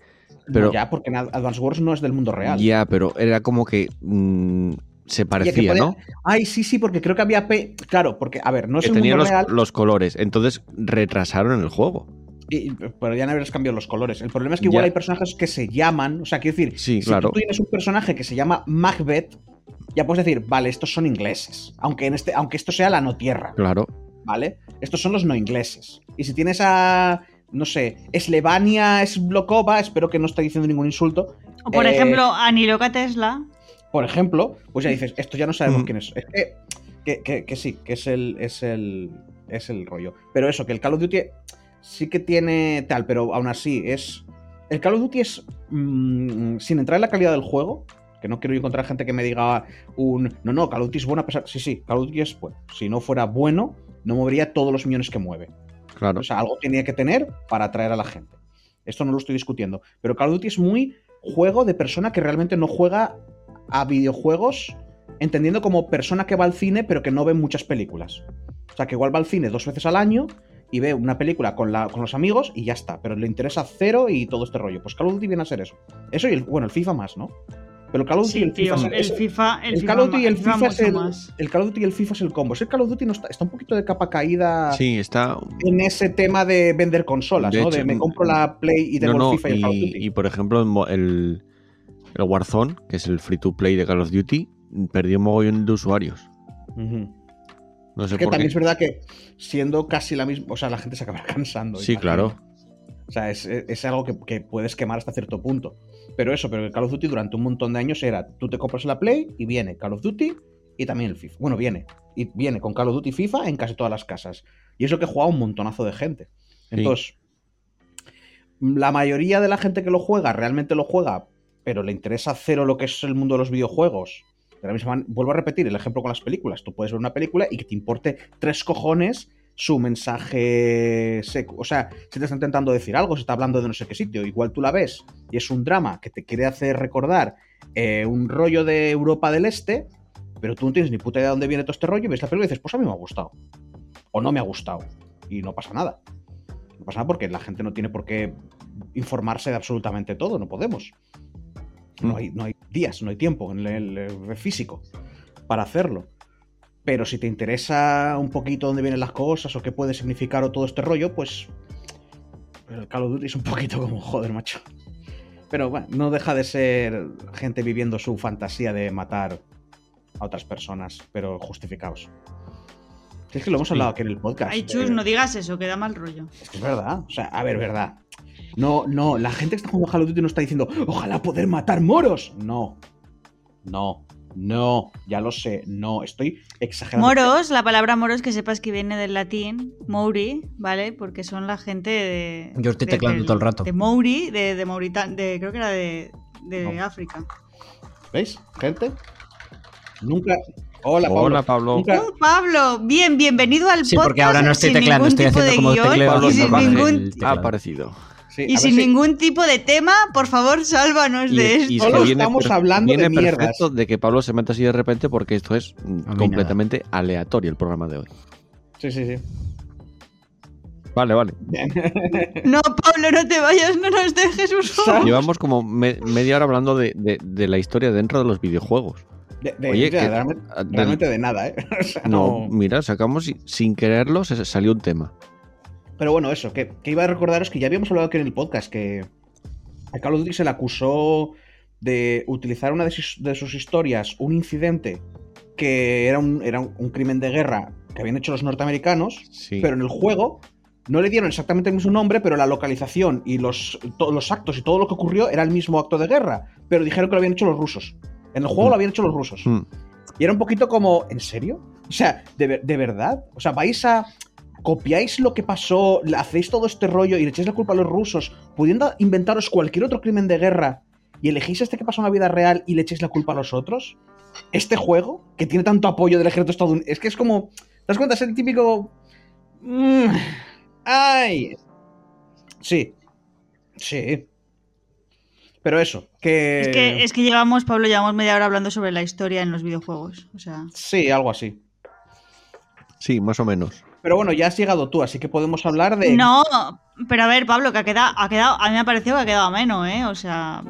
Pero- No, ya, porque Advance Wars no es del mundo real. ya, pero era como que mm, se parecía, podía- ¿no? Ay, sí, sí, porque creo que había. Claro, porque, a ver, no es Que el tenían mundo los, real. los colores, entonces retrasaron el juego. Y- pero ya no habrías cambiado los colores. El problema es que igual Ya. hay personajes que se llaman. O sea, quiero decir, Sí, si claro. tú tienes un personaje que se llama Macbeth, ya puedes decir, vale, estos son ingleses. Aunque, en este, aunque esto sea la no tierra, Claro. ¿vale? Estos son los no ingleses. Y si tienes a. No sé, Slevania Sblokova, espero que no esté diciendo ningún insulto. O por eh, ejemplo, Aniloka Tesla. por ejemplo, pues ya dices, esto ya no sabemos Mm. quién es. Es que, que, que- que sí, que es el, es el. Es el rollo. Pero eso, que el Call of Duty sí que tiene tal, pero aún así es. El Call of Duty es. mm, sin entrar en la calidad del juego. Que no quiero encontrar gente que me diga un. No, no, Call of Duty es bueno a pesar. Sí, sí, Call of Duty es bueno. Si no fuera bueno, no movería todos los millones que mueve. Claro. O sea, algo tenía que tener para atraer a la gente. Esto no lo estoy discutiendo. Pero Call of Duty es muy juego de persona que realmente no juega a videojuegos, entendiendo como persona que va al cine, pero que no ve muchas películas. O sea, que igual va al cine dos veces al año y ve una película con, la, con los amigos y ya está. Pero le interesa cero y todo este rollo. Pues Call of Duty viene a ser eso. Eso y el, bueno, el FIFA más, ¿no? Pero Call of Duty y Sí, el tío, FIFA, el es- FIFA. El, el FIFA Call of Duty y el FIFA FIFA es el, más. el Call of Duty y el FIFA es el combo. Es el Call of Duty no está, está un poquito de capa caída Sí, está. en ese tema de vender consolas, De ¿no? hecho, de me compro la Play y tengo no, no, el FIFA y el Call of y, Duty. y, por ejemplo, el, el, Warzone, que es el free to play de Call of Duty, perdió un mogollón de usuarios. Ujú. No sé Es que por también qué. es verdad que siendo casi la misma, o sea, la gente se acaba cansando. Sí, claro. O sea, es, es algo que, que puedes quemar hasta cierto punto. Pero eso, pero el Call of Duty durante un montón de años era, tú te compras la Play y viene Call of Duty y también el FIFA. Bueno, viene. Y viene con Call of Duty FIFA en casi todas las casas. Y eso que juega un montonazo de gente. Sí. Entonces, la mayoría de la gente que lo juega realmente lo juega, pero le interesa cero lo que es el mundo de los videojuegos. De la misma man- vuelvo a repetir el ejemplo con las películas. Tú puedes ver una película y que te importe tres cojones su mensaje seco. O sea, si te está intentando decir algo, se está hablando de no sé qué sitio, igual tú la ves y es un drama que te quiere hacer recordar eh, un rollo de Europa del Este, pero tú no tienes ni puta idea de dónde viene todo este rollo y ves la película y dices, pues a mí me ha gustado. O no me ha gustado. Y no pasa nada. No pasa nada porque la gente no tiene por qué informarse de absolutamente todo, no podemos. No Mm. hay, no hay días, no hay tiempo en el, el físico para hacerlo. Pero si te interesa un poquito dónde vienen las cosas o qué puede significar o todo este rollo, pues el Call of Duty es un poquito como joder, macho. Pero bueno, no deja de ser gente viviendo su fantasía de matar a otras personas, pero justificados. Es que lo hemos hablado aquí en el podcast. Ay, chus, eh, no digas eso, que da mal rollo. es que es verdad. O sea, a ver, verdad. No, no, la gente que está jugando a Call of Duty no está diciendo, ojalá poder matar moros. No. No. No. Ya lo sé. No. Estoy exagerando. Moros, la palabra moros que sepas que viene del latín, Mouri, ¿vale? Porque son la gente de. Yo estoy de- teclando todo el rato. De Mouri, de, de Mauritania, de, creo que era de, de No. África. ¿Veis, gente? Nunca. Hola, Pablo. Hola, Pablo. Nunca- ¡Oh, Pablo! Bien, bienvenido al Sí, podcast. porque ahora no estoy ningún estoy haciendo de como tecleo Pablo sin ningún, Ha aparecido. Sí, y sin si- ningún tipo de tema. Por favor, sálvanos Y, de y esto. es Solo estamos hablando de viene mierdas. perfecto de que Pablo se meta así de repente porque esto es completamente aleatorio el programa de hoy. Sí, sí, sí. Vale, vale. No, Pablo, no te vayas, no nos dejes, por favor. Llevamos como me- media hora hablando de, de- de la historia dentro de los videojuegos. De, de- Oye, de- que- realmente, de nada, ¿eh? O sea, no, mira, sacamos sin quererlo, se salió un tema. Pero bueno, eso, que, que iba a recordaros que ya habíamos hablado aquí en el podcast que a Call of Duty se le acusó de utilizar una de sus, de sus historias, un incidente que era, un, era un, un crimen de guerra que habían hecho los norteamericanos, Sí. pero en el juego no le dieron exactamente el mismo nombre, pero la localización y los, los actos y todo lo que ocurrió era el mismo acto de guerra, pero dijeron que lo habían hecho los rusos. En el juego Mm. lo habían hecho los rusos. Mm. Y era un poquito como, ¿en serio? O sea, ¿de, de verdad? O sea, vais a... Copiáis lo que pasó, hacéis todo este rollo y le echáis la culpa a los rusos, pudiendo inventaros cualquier otro crimen de guerra y elegís este que pasó en la vida real y le echáis la culpa a los otros. Este juego, que tiene tanto apoyo del ejército estadounidense, es que es como... ¿Te das cuenta? Es el típico... Mm, ¡Ay! Sí. Sí. Pero eso, que... Es que, es que llevamos, Pablo, llevamos media hora hablando sobre la historia en los videojuegos. O sea, Sí, algo así. Sí, más o menos. Pero bueno, ya has llegado tú, así que podemos hablar de. no, pero a ver, Pablo, que ha quedado, ha quedado, a mí me ha parecido que ha quedado ameno, ¿eh? O sea,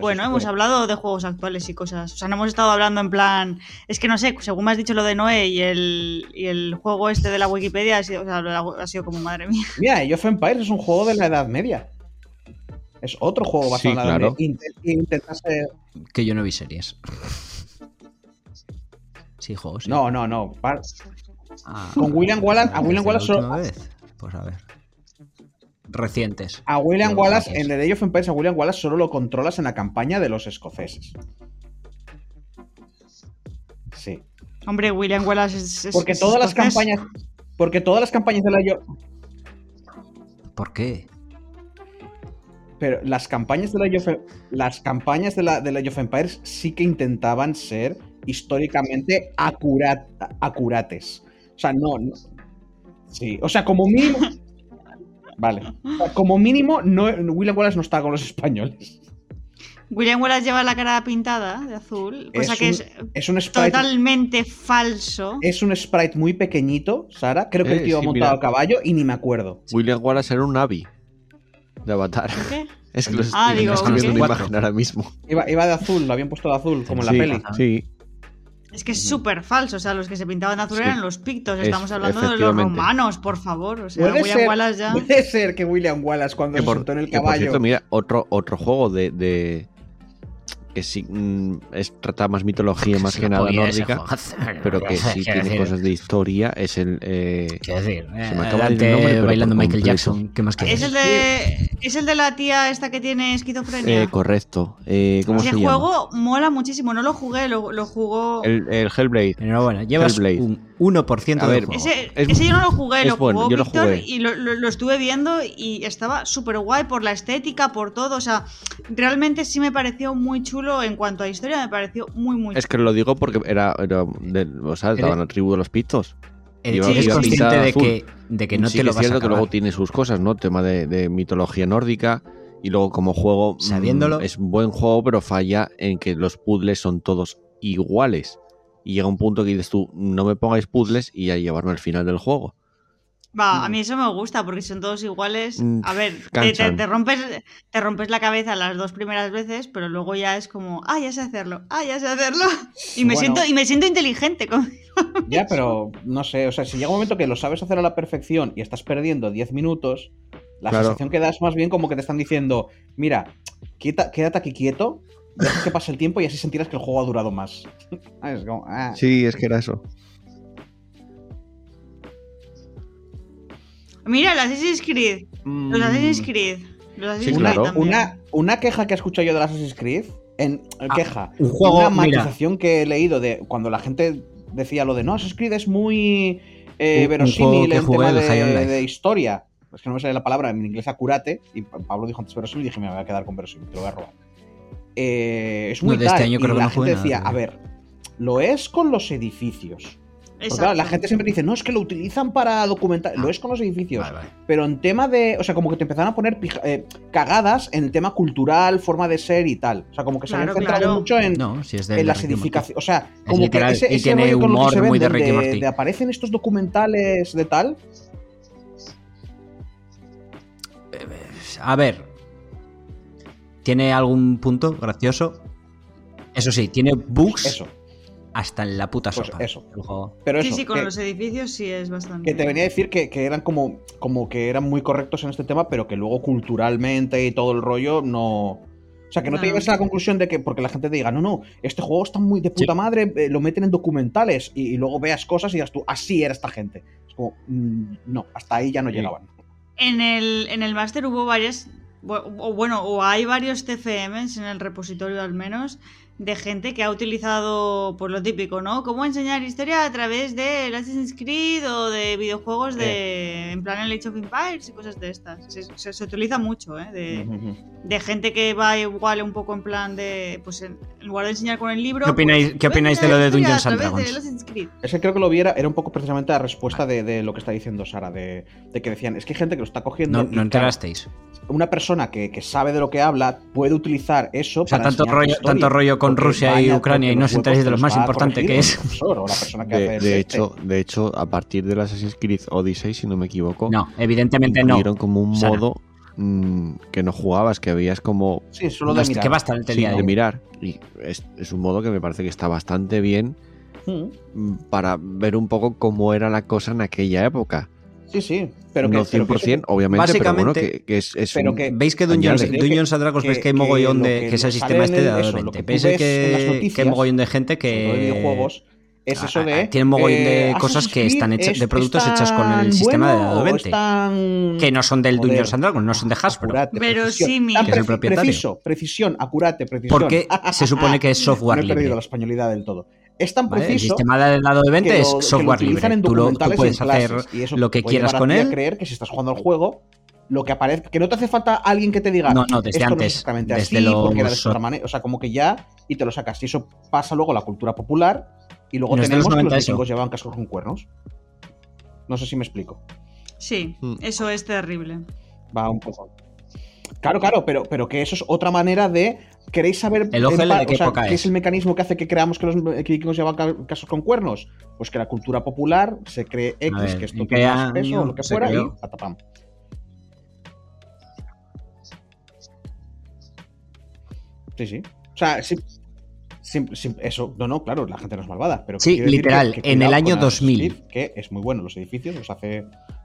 bueno, hemos hablado de juegos actuales y cosas. O sea, no hemos estado hablando en plan. Es que no sé, según me has dicho lo de Noé y el, y el juego este de la Wikipedia, ha sido, o sea, ha sido como madre mía. Mira, Age of Empires es un juego de la Edad Media. Es otro juego basado Sí, en la Edad claro. Media. Ser- Que yo no vi series. Sí, juegos. sí. No, no, no. Ah, Con William Wallace, a ¿desde William la Wallace, solo- vez? Pues a ver. Recientes. a William Wallace, en el Age of Empires, a William Wallace solo lo controlas en la campaña de los escoceses. Sí. Hombre, William Wallace es. es- Porque es todas las escocés. campañas. Porque todas las campañas de la Age of- ¿Por qué? Pero las campañas de la Age of, las campañas de la, de la Age of Empires sí que intentaban ser históricamente acurat, acurates. O sea, no, no- Sí, o sea, como mínimo. Vale. O sea, como mínimo, no, William Wallace no está con los españoles. William Wallace lleva la cara pintada de azul, cosa Es que un- es Es un sprite. totalmente falso. Es un sprite muy pequeñito, Sara. Creo que Eh, el tío ha montado mira. a caballo y ni me acuerdo. William Wallace era un Navi de Avatar. ¿Qué? Es que lo estoy, Ah, digo, una imagen ahora mismo. Iba, iba de azul, lo habían puesto de azul, como en la sí, peli. Sí, Es que es súper falso. O sea, los que se pintaban de azul Sí. eran los pictos. Es- Estamos hablando de los romanos, por favor. O sea, Puede William ser, Wallace ya. puede ser que William Wallace, cuando que por, en el que por caballo. cierto, mira, otro, otro juego de, de- que sí mm, es, trata más mitología más que nada nórdica, pero que sí tiene cosas de historia, es el eh, Quiero decir, Se me eh, acaba de ir el nombre, pero bailando Michael completo. Jackson. ¿Qué más quieres? Es el, de, es el de la tía esta que tiene esquizofrenia. eh, correcto. Eh, ¿Cómo Ese se llama? juego mola muchísimo. No lo jugué, lo, lo jugó. El, el Hellblade. Enhorabuena, llevas Hellblade. un 1% A del ver, juego. Ese, Es- ese yo no lo jugué, es lo bueno, jugó yo lo jugué. y lo, lo- lo estuve viendo y estaba súper guay por la estética, por todo. O sea, realmente sí me pareció muy chulo en cuanto a historia, me pareció muy, muy Es que lo digo porque era, era de- o sea, daban la tribu de los lleva consciente pinta de que, de que no sí te lo es vas a cierto que luego tiene sus cosas, ¿no? Tema de, de mitología nórdica. Y luego como juego... mm, Sabiéndolo. Es un buen juego, pero falla en que los puzzles son todos iguales. Y llega un punto que dices tú, no me pongáis puzzles y ya llevarme al final del juego. Va, a mí eso me gusta porque son todos iguales. Mm, A ver, te, te- cansan. te rompes, te rompes la cabeza las dos primeras veces, pero luego ya es como, ah, ya sé hacerlo, ah, ya sé hacerlo. Y me, Bueno. siento, y me siento inteligente. con- Ya, pero no sé, o sea, si llega un momento que lo sabes hacer a la perfección y estás perdiendo 10 minutos, la Claro. sensación que da es más bien como que te están diciendo, mira, quieta- quédate aquí quieto, deja que pase el tiempo y así sentirás que el juego ha durado más. Es como, ah. Sí, es que era eso. Mira, el Assassin's Creed. Los Mm, Assassin's Creed. Los Assassin's claro. Creed también. Una, una queja que he escuchado yo de Assassin's Creed, en Ah, queja, un juego, una mira. matización que he leído de cuando la gente decía lo de no, Assassin's Creed es muy eh, Un- un verosímil que en tema de, historia. Es que no me sale la palabra en inglés acurate, y Pa- Pablo dijo antes verosímil y dije, me voy a quedar con verosímil, te lo voy a robar. Eh, es No, muy de este tal, año y creo que la no gente decía, nada, a ver, lo es con los edificios. Porque claro, la gente siempre dice, no, es que lo utilizan para documentar. Lo es con los edificios. Vale, vale. Pero en tema de. O sea, como que te empezaron a poner pija- eh, cagadas en el tema cultural, forma de ser y tal. O sea, como que se Claro, habían centrado claro. mucho en, No, si es de en las edificaciones. O sea, Es como literal, que ese, y tiene que humor se muy de de aparecen estos documentales de tal. A ver. ¿Tiene algún punto gracioso? Eso sí, tiene bugs Eso. Hasta en la puta Pues sopa. eso. el juego. Pero Sí, eso. sí, con que, los edificios sí es bastante. que te venía a decir que, que eran como, como que eran muy correctos en este tema, pero que luego culturalmente y todo el rollo no. O sea, que no, te lleves a la conclusión de que porque la gente te diga, no, no, este juego está muy de puta madre, eh, lo meten en documentales y, y luego veas cosas y digas tú, así era esta gente. Es como, mm, no, hasta ahí ya no Sí. llegaban. En el, en el máster hubo varias, o bueno, o hay varios TFMs en el repositorio al menos, de gente que ha utilizado, pues lo típico, ¿no? Cómo enseñar historia a través de Assassin's Creed o de videojuegos de, en plan el Age of Empires y cosas de estas. Se, se- se utiliza mucho, ¿eh? De, de gente que va igual un poco en plan de, pues en, en lugar de enseñar con el libro... ¿Qué opináis- pues, qué voy a opináis de lo de Dungeons and Dragons? del Assassin's Creed. Es que creo que lo viera, era un poco precisamente la respuesta de, de lo que está diciendo Sara, de, de que decían, es que hay gente que lo está cogiendo. No, no enterasteis. una persona que, que sabe de lo que habla puede utilizar eso O sea, para tanto rollo, tanto rollo con Rusia y Ucrania y no os enteráis de lo más importante que es. profesor que De, este. hecho, de hecho, a partir del Assassin's Creed Odyssey, si no me equivoco, No, evidentemente no. incluyeron como un modo mm, que no jugabas, que veías como Sí, solo de mirar. que basta el sí, de mirar. Y es, es un modo que me parece que está bastante bien mm, para ver un poco cómo era la cosa en aquella época. Sí, sí. Pero que, no pero 100%, que eso- obviamente, pero bueno, Básicamente- que, que es, es pero un- que- ¿Veis que Dungeons. Dungeons and Dragons Que- veis que hay mogollón de. que que es el sistema este de el- dado eso, de lo 20? que tú ¿Veis que, que hay mogollón de gente que. videojuegos es eso de tienen mogollón de eh, cosas que están hechas- de productos hechas con el sistema de bueno o 20. es tan- Que no son del Joder, Dungeons and Dragons, no son de Hasbro. acurate, Verosímil. Tan Que es el preci- propietario. Preciso, precisión, acurate, precisión. Porque se supone que es software No he perdido la españolidad del todo. Es tan ¿vale? El preciso sistema de dado de 20 que lo- es que lo software libre. en Tú, lo- tú puedes en hacer y eso lo que puede quieras con él. creer que si estás jugando al juego, lo que aparece, que no te hace falta alguien que te diga. No, no, desde esto no antes, es exactamente desde así, los- porque era de otra manera. O sea, como que ya y te lo sacas. Y eso pasa luego a la cultura popular. Y luego tenemos los que 90 los eso. vikingos llevaban cascos con cuernos. No sé si me explico. Sí, Mm. eso es terrible. Va un poco. Claro, claro, pero, pero que eso es otra manera de. ¿Queréis saber ¿El OGL en pa- de qué o sea, época qué es? es el mecanismo que hace que creamos que los vikingos llevan ca- casos con cuernos? Pues que la cultura popular se cree X, ver, que esto ¿en tiene más peso o lo que fuera, creó? y patapam. Sí, sí. O sea, sí, sí, sí, eso, no, no, claro, la gente no es malvada. Pero Sí, literal, en el año con Assassin's 2000. Creed, que es muy bueno los edificios, los hace.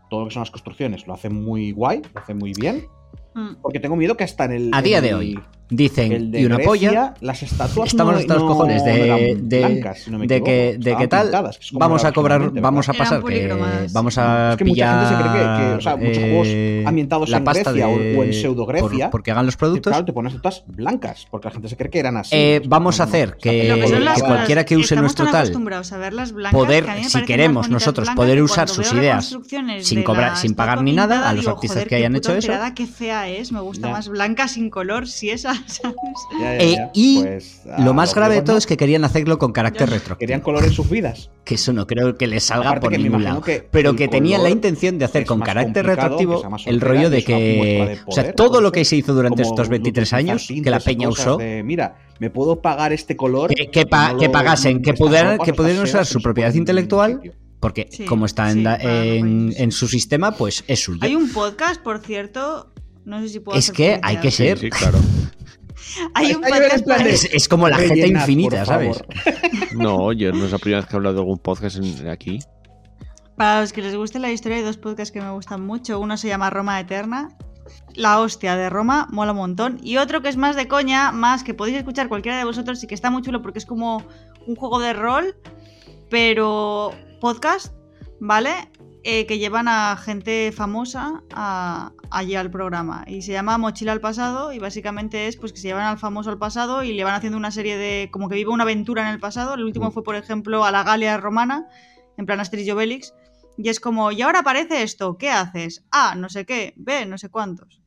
Todo lo que son las construcciones lo hace muy guay, lo hace muy bien. Mm. Porque tengo miedo que hasta en el. A día en de el- hoy dicen el de y una Grecia, polla. Las estatuas Estamos no, hasta los no- cojones de, de, blancas, si no me de que, de que tal vamos a cobrar, vamos a pasar que vamos a Es que mucha gente se cree que- pillar, que, o sea, muchos eh, juegos ambientados la en pasta Grecia o- de- o en pseudo-Grecia, por- porque hagan los productos. Claro, te pones estatuas blancas, porque la gente se cree que eran así. Eh, vamos a hacer que- que cualquiera que use nuestro tal, a ver las blancas poder, que si queremos nosotros, poder usar sus ideas sin cobrar- sin pagar ni nada a los artistas que hayan hecho eso, tirada, qué fea es, me gusta Ya. más blanca sin color, si esa, ¿sabes? Ya, ya, Eh, y Pues, a Lo más grave de todo no. es que querían hacerlo con carácter retro. querían color en sus vidas. Que eso no creo que les salga Aparte por ningún lado. que Pero que tenían la color intención de hacer con carácter retroactivo el rollo de que. de o sea, todo lo que se hizo durante estos 23 utilizar años, que la peña usó, de, Mira, me puedo pagar este color. que, que pa- no que lo- pagasen, que pudieran, que pudieran usar su propiedad intelectual, porque Sí, como está en, sí, en, en su sistema, pues es suyo. Hay un podcast, por cierto, no sé si puedo Es que publicidad. hay que ser. sí, claro. Hay un podcast Es, es como la jeta Rellenad, infinita, ¿sabes? No, yo no es la primera vez que he hablado de algún podcast en- aquí. Para los que les guste la historia, hay dos podcasts que me gustan mucho. Uno se llama Roma Eterna. La hostia de Roma, mola un montón. Y otro que es más de coña, más que podéis escuchar cualquiera de vosotros y que está muy chulo porque es como un juego de rol, pero podcast, ¿vale? Eh, que llevan a gente famosa a- allí al programa. Y se llama Mochila al pasado y básicamente es pues que se llevan al famoso al pasado y le van haciendo una serie de... como que vive una aventura en el pasado. El último Mm. fue, por ejemplo, a la Galia romana, en plan Asterix y Obelix. Y es como, y ahora aparece esto, ¿qué haces? A, no sé qué, B, no sé cuántos.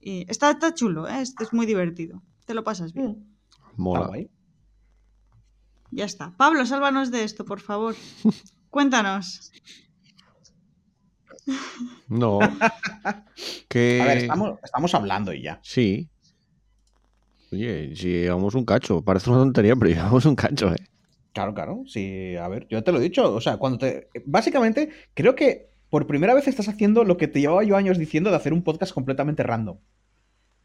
Y está, está chulo, ¿eh? Esto es muy divertido. Te lo pasas bien. Está Mola. Ya está. Pablo, sálvanos de esto, por favor. Cuéntanos. No. que... A ver, estamos, estamos hablando y ya. Sí. Oye, si llevamos un cacho. Parece una tontería, pero llevamos un cacho, ¿eh? Claro, claro. Sí, a ver, yo te lo he dicho. O sea, cuando te. Básicamente, creo que por primera vez estás haciendo lo que te llevaba yo años diciendo de hacer un podcast completamente random.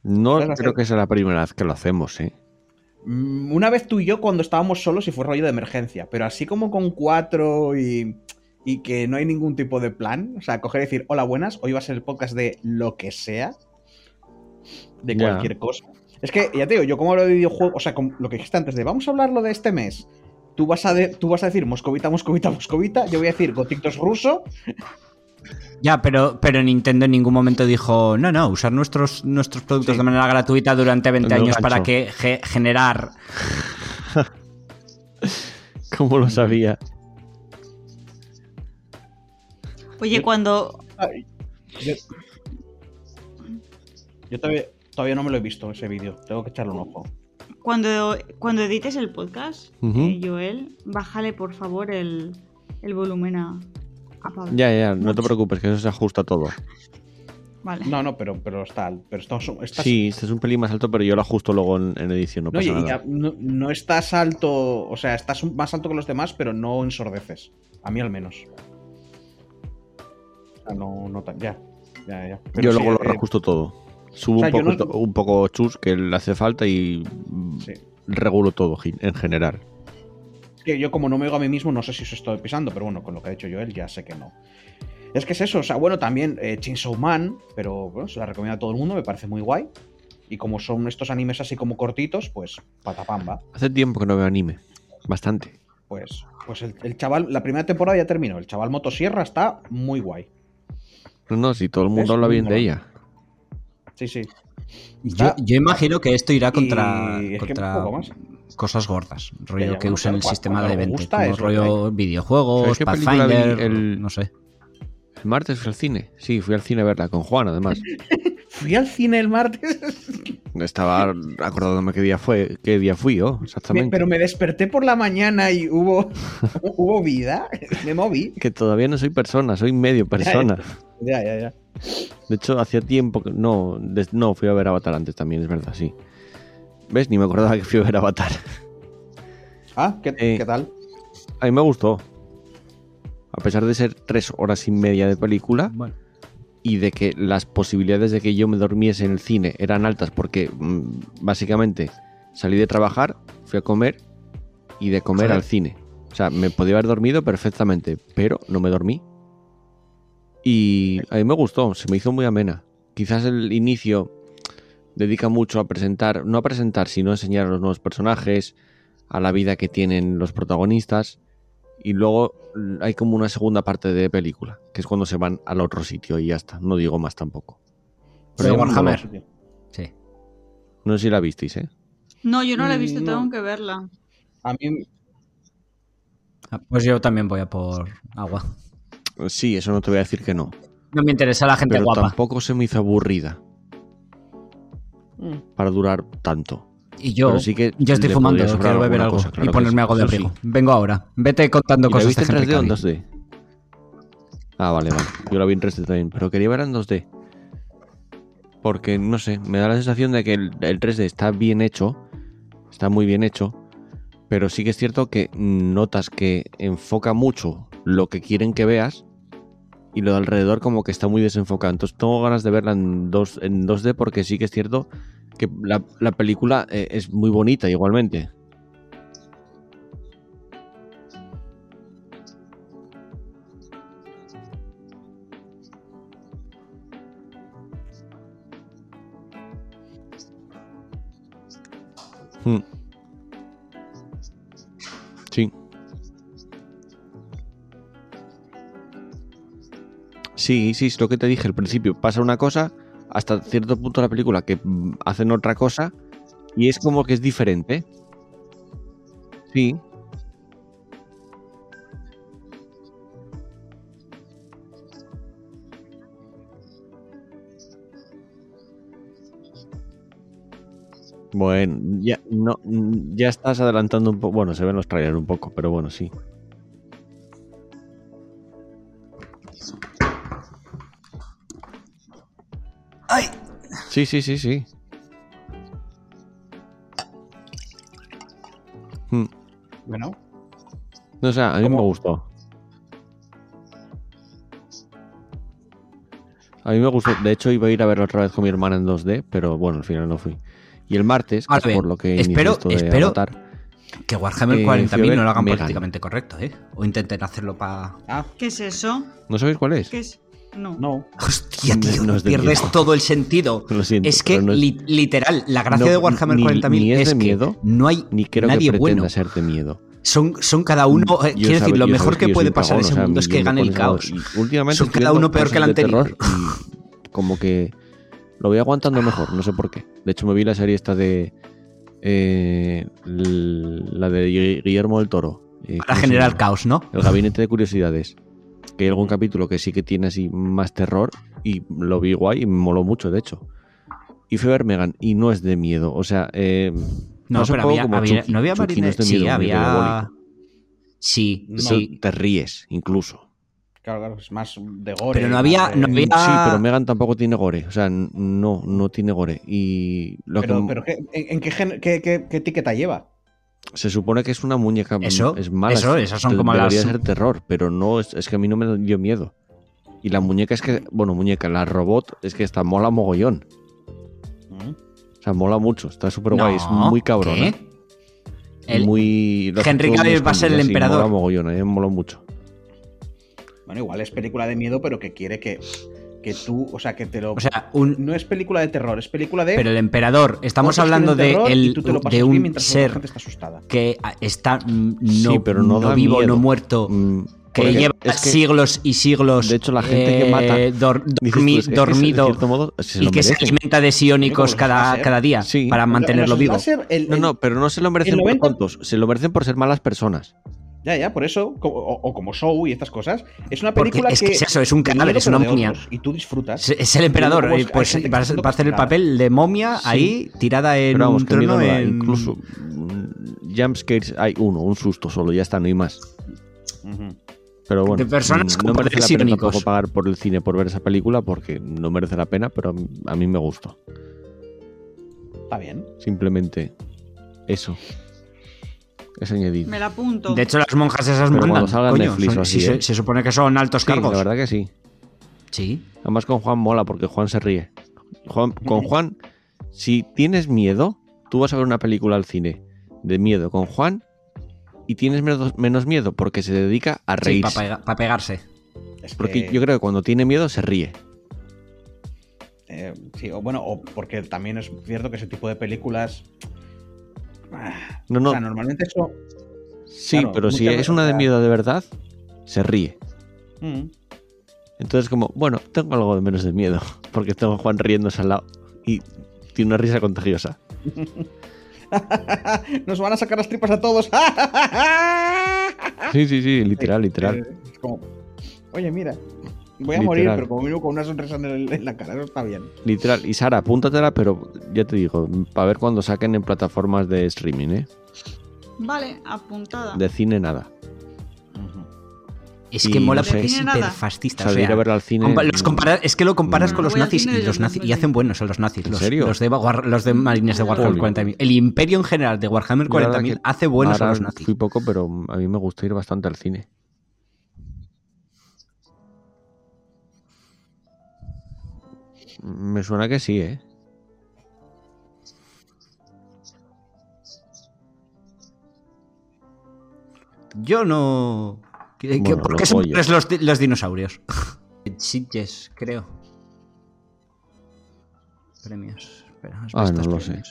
No creo hacer- que sea la primera vez que lo hacemos, ¿eh? Mm, Una vez tú y yo cuando estábamos solos y fue rollo de emergencia, pero así como con cuatro y, y que no hay ningún tipo de plan, o sea, coger y decir, hola, buenas, hoy va a ser el podcast de lo que sea, de cualquier cosa. Es que, ya te digo, yo como hablo de videojuegos, o sea, como lo que dijiste antes de, vamos a hablarlo de este mes, tú vas a, de- tú vas a decir moscovita, moscovita, moscovita, yo voy a decir gotictos ruso, Ya, pero, pero Nintendo en ningún momento dijo, no, no, usar nuestros, nuestros productos Sí. de manera gratuita durante 20 No años gancho. para que ge- generar... ¿Cómo lo sabía? Oye, cuando. Ay, yo, yo todavía, todavía no me lo he visto ese vídeo, tengo que echarle un ojo. Cuando, cuando edites el podcast, Ujú. eh, Joel, bájale por favor el, el volumen a, a Pablo. Ya, ya, no te preocupes, que eso se ajusta todo. Vale. No, no, pero, pero está, pero estás, estás- Sí, este es un pelín más alto, pero yo lo ajusto luego en, en edición, no No, pasa y- y nada. ya no, no estás alto, o sea, estás más alto que los demás, pero no ensordeces. A mí al menos. Sea, no, no tan. Ya, ya, ya. Pero yo sí, luego lo eh, reajusto todo. Subo o sea, un, poco, no- un poco chus que le hace falta y sí. regulo todo en general. Yo, como no me oigo a mí mismo, no sé si os estoy pisando, pero bueno, con lo que ha dicho Joel, ya sé que no. Es que es eso, o sea, bueno, también eh, Chainsaw Man, pero bueno, se la recomiendo a todo el mundo, me parece muy guay. Y como son estos animes así como cortitos, pues patapamba. Hace tiempo que no veo anime. Bastante. Pues, pues el, el chaval, la primera temporada ya terminó. El chaval Motosierra está muy guay. No, no, si todo el mundo Es habla bien de ella. Sí, sí. Yo, yo imagino que esto irá contra, que contra cosas gordas, rollo que bueno, usen el sistema de que rollo videojuegos, ¿Sabes qué película vi Pathfinder, el- no sé. El martes fui al cine. Sí, fui al cine a verla con Juan, además. Fui al cine el martes, Estaba acordándome qué día fue, qué día fui yo, me- exactamente. pero me desperté por la mañana y hubo, hubo vida. Me moví. Que todavía no soy persona, soy medio persona. Ya, ya, ya. De hecho, hacía tiempo que. No, no, fui a ver Avatar antes también, es verdad, sí. ¿Ves? Ni me acordaba que fui a ver Avatar. Ah, ¿qué, Eh, ¿qué tal? A mí me gustó. A pesar de ser tres horas y media de película Bueno, y de que las posibilidades de que yo me durmiese en el cine eran altas porque mm, básicamente salí de trabajar, fui a comer y de comer Joder. al cine. O sea, me podía haber dormido perfectamente, pero no me dormí. Y a mí me gustó, se me hizo muy amena. Quizás el inicio dedica mucho a presentar, no a presentar, sino a enseñar a los nuevos personajes, a la vida que tienen los protagonistas. Y luego hay como una segunda parte de película, que es cuando se van al otro sitio y ya está. No digo más tampoco. Pero Sí, Warhammer. dolor. sí. No sé si la visteis, ¿eh? No, yo no la he visto, Mm, tengo no. que verla. A mí, Ah, Pues yo también voy a por agua. Sí, eso no te voy a decir que no. No me interesa la gente Pero guapa. tampoco se me hizo aburrida. Mm. para durar tanto. Y yo, Pero sí que yo estoy fumando, quiero beber algo cosa, claro y ponerme sí, algo de eso sí. abrigo. Vengo ahora. Vete contando ¿Y la cosas viste de en Henry 3D o en Cavill. 2D? Ah, vale, vale. Yo la vi en 3D también, pero quería ver en 2D. Porque, no sé, me da la sensación de que el, el 3D está bien hecho, está muy bien hecho, pero sí que es cierto que notas que enfoca mucho lo que quieren que veas y lo de alrededor como que está muy desenfocado. Entonces tengo ganas de verla en, dos, en 2D porque sí que es cierto que la, la película eh, es muy bonita igualmente. Hmm. Sí, sí, es lo que te dije al principio. Pasa una cosa hasta cierto punto de la película que mm, hacen otra cosa y es como que es diferente. Sí. Bueno, ya, no, mm, ya estás adelantando un poco. Bueno, se ven los trailers un poco, pero bueno, sí. Sí, sí, sí, sí. Hmm. Bueno, No, o sea, a mí ¿Cómo? me gustó. A mí me gustó. De hecho, iba a ir a verlo otra vez con mi hermana en 2D, pero bueno, al final no fui. Y el martes, que es por lo que espero- esto de espero- Que Warhammer Eh, 40.000 fui a ver no lo hagan Megan. políticamente correcto, ¿eh? O intenten hacerlo para... ah, ¿Qué es eso? ¿No sabéis cuál es? ¿Qué es? No. no. Hostia, tío, no es de pierdes miedo. todo el sentido. Lo siento, Es que, pero no es- li- literal, la gracia No, de Warhammer ni- 40.000 ni es es, de que miedo, no hay Ni creo nadie que bueno. ser de miedo. Son, son cada uno... eh, quiero decir, lo mejor que puede pasar cagón, en o ese sea, mundo es que gane el caos. últimamente Son cada uno peor que el anterior. como que lo voy aguantando mejor, no sé por qué. De hecho, me vi la serie esta de. eh, la de Gui- Guillermo del Toro. eh, Para ¿cómo se generar llama? caos, ¿no? El gabinete de curiosidades. Que hay algún capítulo que sí que tiene así más terror y lo vi guay y me moló mucho, de hecho. Y fui a ver Megan y no es de miedo. O sea, eh, No, pero había, como había- Chucky. no había Chucky no es de miedo, Sí, había... Sí, No, sí. Te ríes, incluso. Claro, claro, es más de gore. Pero no había- de- no había- Sí, pero Megan tampoco tiene gore. O sea, no, no tiene gore. Y lo Pero, que pero ¿qué- ¿en, en qué, gen- qué- qué- qué etiqueta lleva? Se supone que es una muñeca. Eso, es mala. eso, es- esas son como debería las- ser terror, pero no, es, es que a mí no me dio miedo. Y la muñeca es que, bueno, muñeca, la robot es que está mola mogollón. Mm. O sea, mola mucho, está súper guay, es muy cabrona. ¿qué? El- muy, Henry Cavill va a ser el emperador. Mola mogollón, a mí me mola mucho. Bueno, igual es película de miedo, pero que quiere que, que tú, o sea, que te lo... O sea, un, no es película de terror, es película de... pero el emperador, estamos hablando de, el- de un ser gente está asustada. que está no, Sí, pero no da vivo, miedo. no muerto, Mm, que lleva es que, siglos y siglos. de hecho, la gente que mata, dor- dormi- tú, es que, dormido cierto modo, se y que se alimenta de los cada, cada día Sí. para En mantenerlo vivo. láser, el- No, el- no, pero no se lo merecen el por 90 tontos, se lo merecen por ser malas personas. Ya, ya, por eso, como- o, o como Show y estas cosas, es una película es que que... es eso, es un cadáver, es una momia. otros, Y tú disfrutas. Es, es el emperador, Luego, eh, pues que va a, está va a hacer el papel de momia Sí. ahí tirada en Pero vamos, un que trono en- Incluso jumpscares hay uno, un susto solo, ya está, no hay más. Ujú. Pero bueno, De personas mm, no merece la pena tampoco pagar por el cine por ver esa película porque no merece la pena, pero a mí, a mí me gustó. Está bien. Simplemente eso. Es añadido. Me la apunto. De hecho, las monjas esas Pero mandan. cuando coño, Netflix son- o así, si se, ¿eh? se supone que son altos Sí, cargos. la verdad que sí. Sí. Además con Juan mola porque Juan se ríe. Juan- con Juan, si tienes miedo, tú vas a ver una película al cine de miedo con Juan y tienes menos, menos miedo porque se dedica a Sí, reírse. para pegarse. Es porque que, yo creo que cuando tiene miedo se ríe. eh, sí, o bueno, o porque también es cierto que ese tipo de películas... ah, No, no, O sea, normalmente eso... sí, claro, pero si es una de miedo de verdad, se ríe. Mm. Entonces como, bueno, tengo algo de menos de miedo porque tengo a Juan riéndose al lado y tiene una risa contagiosa. Nos van a sacar las tripas a todos. Sí, sí, sí, literal, literal. Eh, Es como, oye, mira. Voy a morir, pero como mínimo con una sonrisa en, el- en la cara, eso está bien. Literal. Y Sara, apúntatela, pero ya te digo, para ver cuando saquen en plataformas de streaming, ¿eh? Vale, apuntada. De cine nada. Es Y que mola no sé. porque es. O hiperfascista. sea, o ir sea, a ver al cine. compa- los compara- es que lo comparas con los nazis y los nazis y 2020. hacen buenos a los nazis. ¿En Los, serio? los de, War- los de Marines de Warhammer Joder. 40.000. El imperio en general de Warhammer La verdad 40.000 que hace buenos a los nazis. Fui poco, pero a mí me gusta ir bastante al cine. Me suena que sí, ¿eh? Yo no. ¿Qué, Bueno, ¿Por los qué son los, los dinosaurios? Sitges, creo. Premios. Espera, ¿has Ah, no lo sé.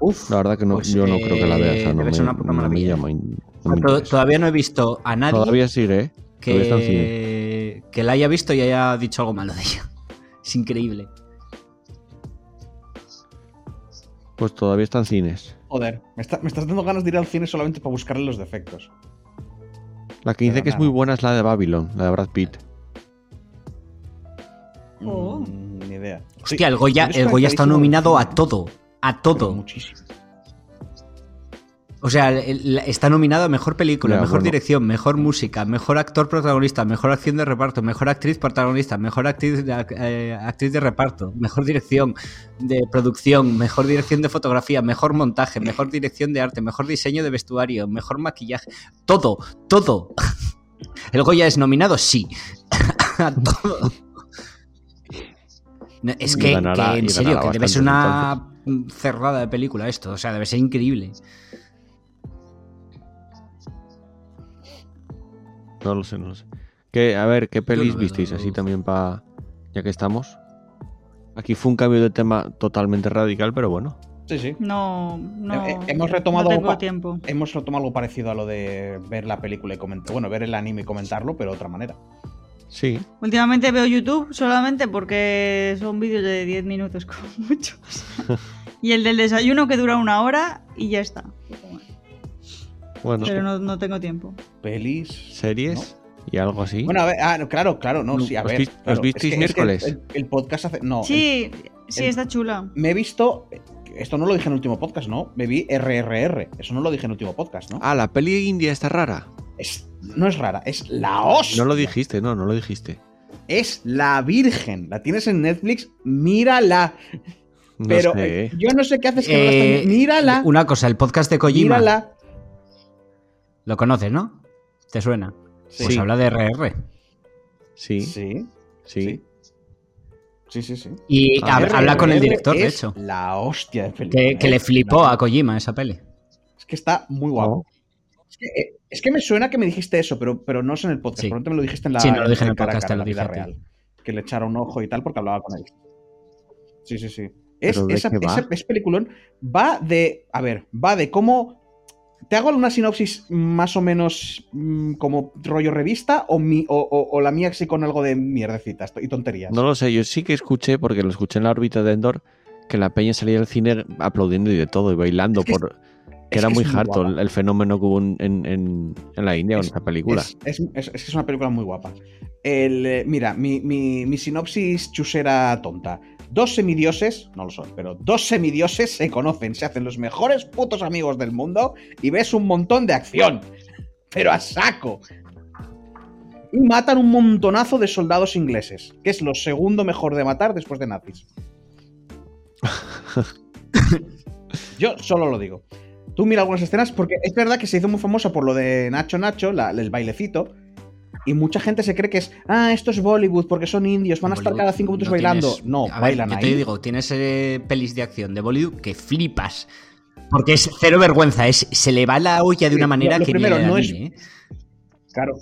Uf, La verdad que no, Pues, yo no creo que la vea. O sea, eh, no debe me, ser una puta no me maravilla. llama. in- no me To- interesa. Todavía no he visto a nadie Todavía sigue, ¿eh? Todavía está en cine. que, que la haya visto y haya dicho algo malo de ella. Es increíble. Pues todavía está en cines. joder, me, está- me estás dando ganas de ir al cine solamente para buscarle los defectos. La que dice que es muy buena es la de Babylon, la de Brad Pitt. Oh. Mm, ni idea. Hostia, el Goya, el Goya está nominado a todo. A pero todo. Muchísimo. O sea, está nominado a mejor película, Ya, mejor bueno. dirección, mejor música, mejor actor protagonista, mejor acción de reparto, mejor actriz protagonista, mejor actriz de, eh, actriz de reparto, mejor dirección de producción, mejor dirección de fotografía, mejor montaje, mejor dirección de arte, mejor diseño de vestuario, mejor maquillaje. Todo, todo. ¿El Goya es nominado? Sí. A todo. Es que, ganará- que, en serio, que debe ser una cerrada de película esto. O sea, debe ser increíble. No lo sé, no lo sé. Que, a ver, ¿qué pelis no, visteis así también para... Ya que estamos. Aquí fue un cambio de tema totalmente radical, pero bueno. Sí, sí. No, no. Hemos retomado no tengo pa- tiempo. Hemos retomado algo parecido a lo de ver la película y comentar. Bueno, ver el anime y comentarlo, pero de otra manera. Sí. Últimamente veo YouTube solamente porque son vídeos de 10 minutos como mucho. y el del desayuno que dura una hora y ya está. Bueno, Pero no, no tengo tiempo. Pelis. series y algo así. Bueno, a ver, ah, claro, claro, no, sí, a ¿Os ver. os visteis es que- es que miércoles? el, el podcast hace. No. el- Sí, sí, el- está chula. me he visto. Esto no lo dije en el último podcast, ¿no? Me vi RRR. Eso no lo dije en el último podcast, ¿no? Ah, la peli india está rara. Es- no es rara, es la hostia. No lo dijiste, no, no lo dijiste. Es la Virgen. La tienes en Netflix, mírala. No Pero sé, eh, yo no sé qué haces que no la Eh, Mírala. Una cosa, el podcast de Kojima. Mírala. Lo conoces, ¿no? ¿Te suena? Sí. Pues habla de RR. Sí, sí. Sí. Sí. Sí, sí. Y Ah, hab- habla con el director, de hecho. La hostia de película. Que, que ¿eh? le flipó a Kojima esa peli. Es que está muy guapo. Es, que, eh, es que me suena que me dijiste eso, pero, pero no es en el podcast. Sí. Probablemente me lo dijiste en la, Sí, no lo dije en el podcast, cara, te lo en la dije vida a ti. real. Que le echara un ojo y tal porque hablaba con él. Sí, sí, sí. Es, ¿Pero de esa, qué va? esa- es peliculón. Va de. A ver, va de cómo. ¿Te hago una sinopsis más o menos mm, como rollo revista o, mi, o, o- o la mía así con algo de mierdecitas y tonterías? No lo sé, yo sí que escuché, porque lo escuché en la órbita de Endor, que la peña salía del cine aplaudiendo y de todo, y bailando, Es que por que era que muy harto el, fenómeno que hubo en, en- la India con Es- esa película. Es, es, es- es que es una película muy guapa. El, eh, mira, mi, mi- mi sinopsis chusera tonta. Dos semidioses, no lo son, pero dos semidioses se conocen, se hacen los mejores putos amigos del mundo y ves un montón de acción. Pero a saco. Y matan un montonazo de soldados ingleses, que es lo segundo mejor de matar después de nazis. Yo solo lo digo. Tú mira algunas escenas, porque es verdad que se hizo muy famosa por lo de Nacho Nacho, la- el bailecito. Y mucha gente se cree que es, ah, esto es Bollywood porque son indios, van a estar cada cinco minutos no bailando. tienes- No, A ver, bailan yo ahí. te digo, tienes eh, pelis de acción de Bollywood que flipas. Porque es cero vergüenza, es, se le va la olla de una manera lo- que primero, ni no es- ¿eh? Claro.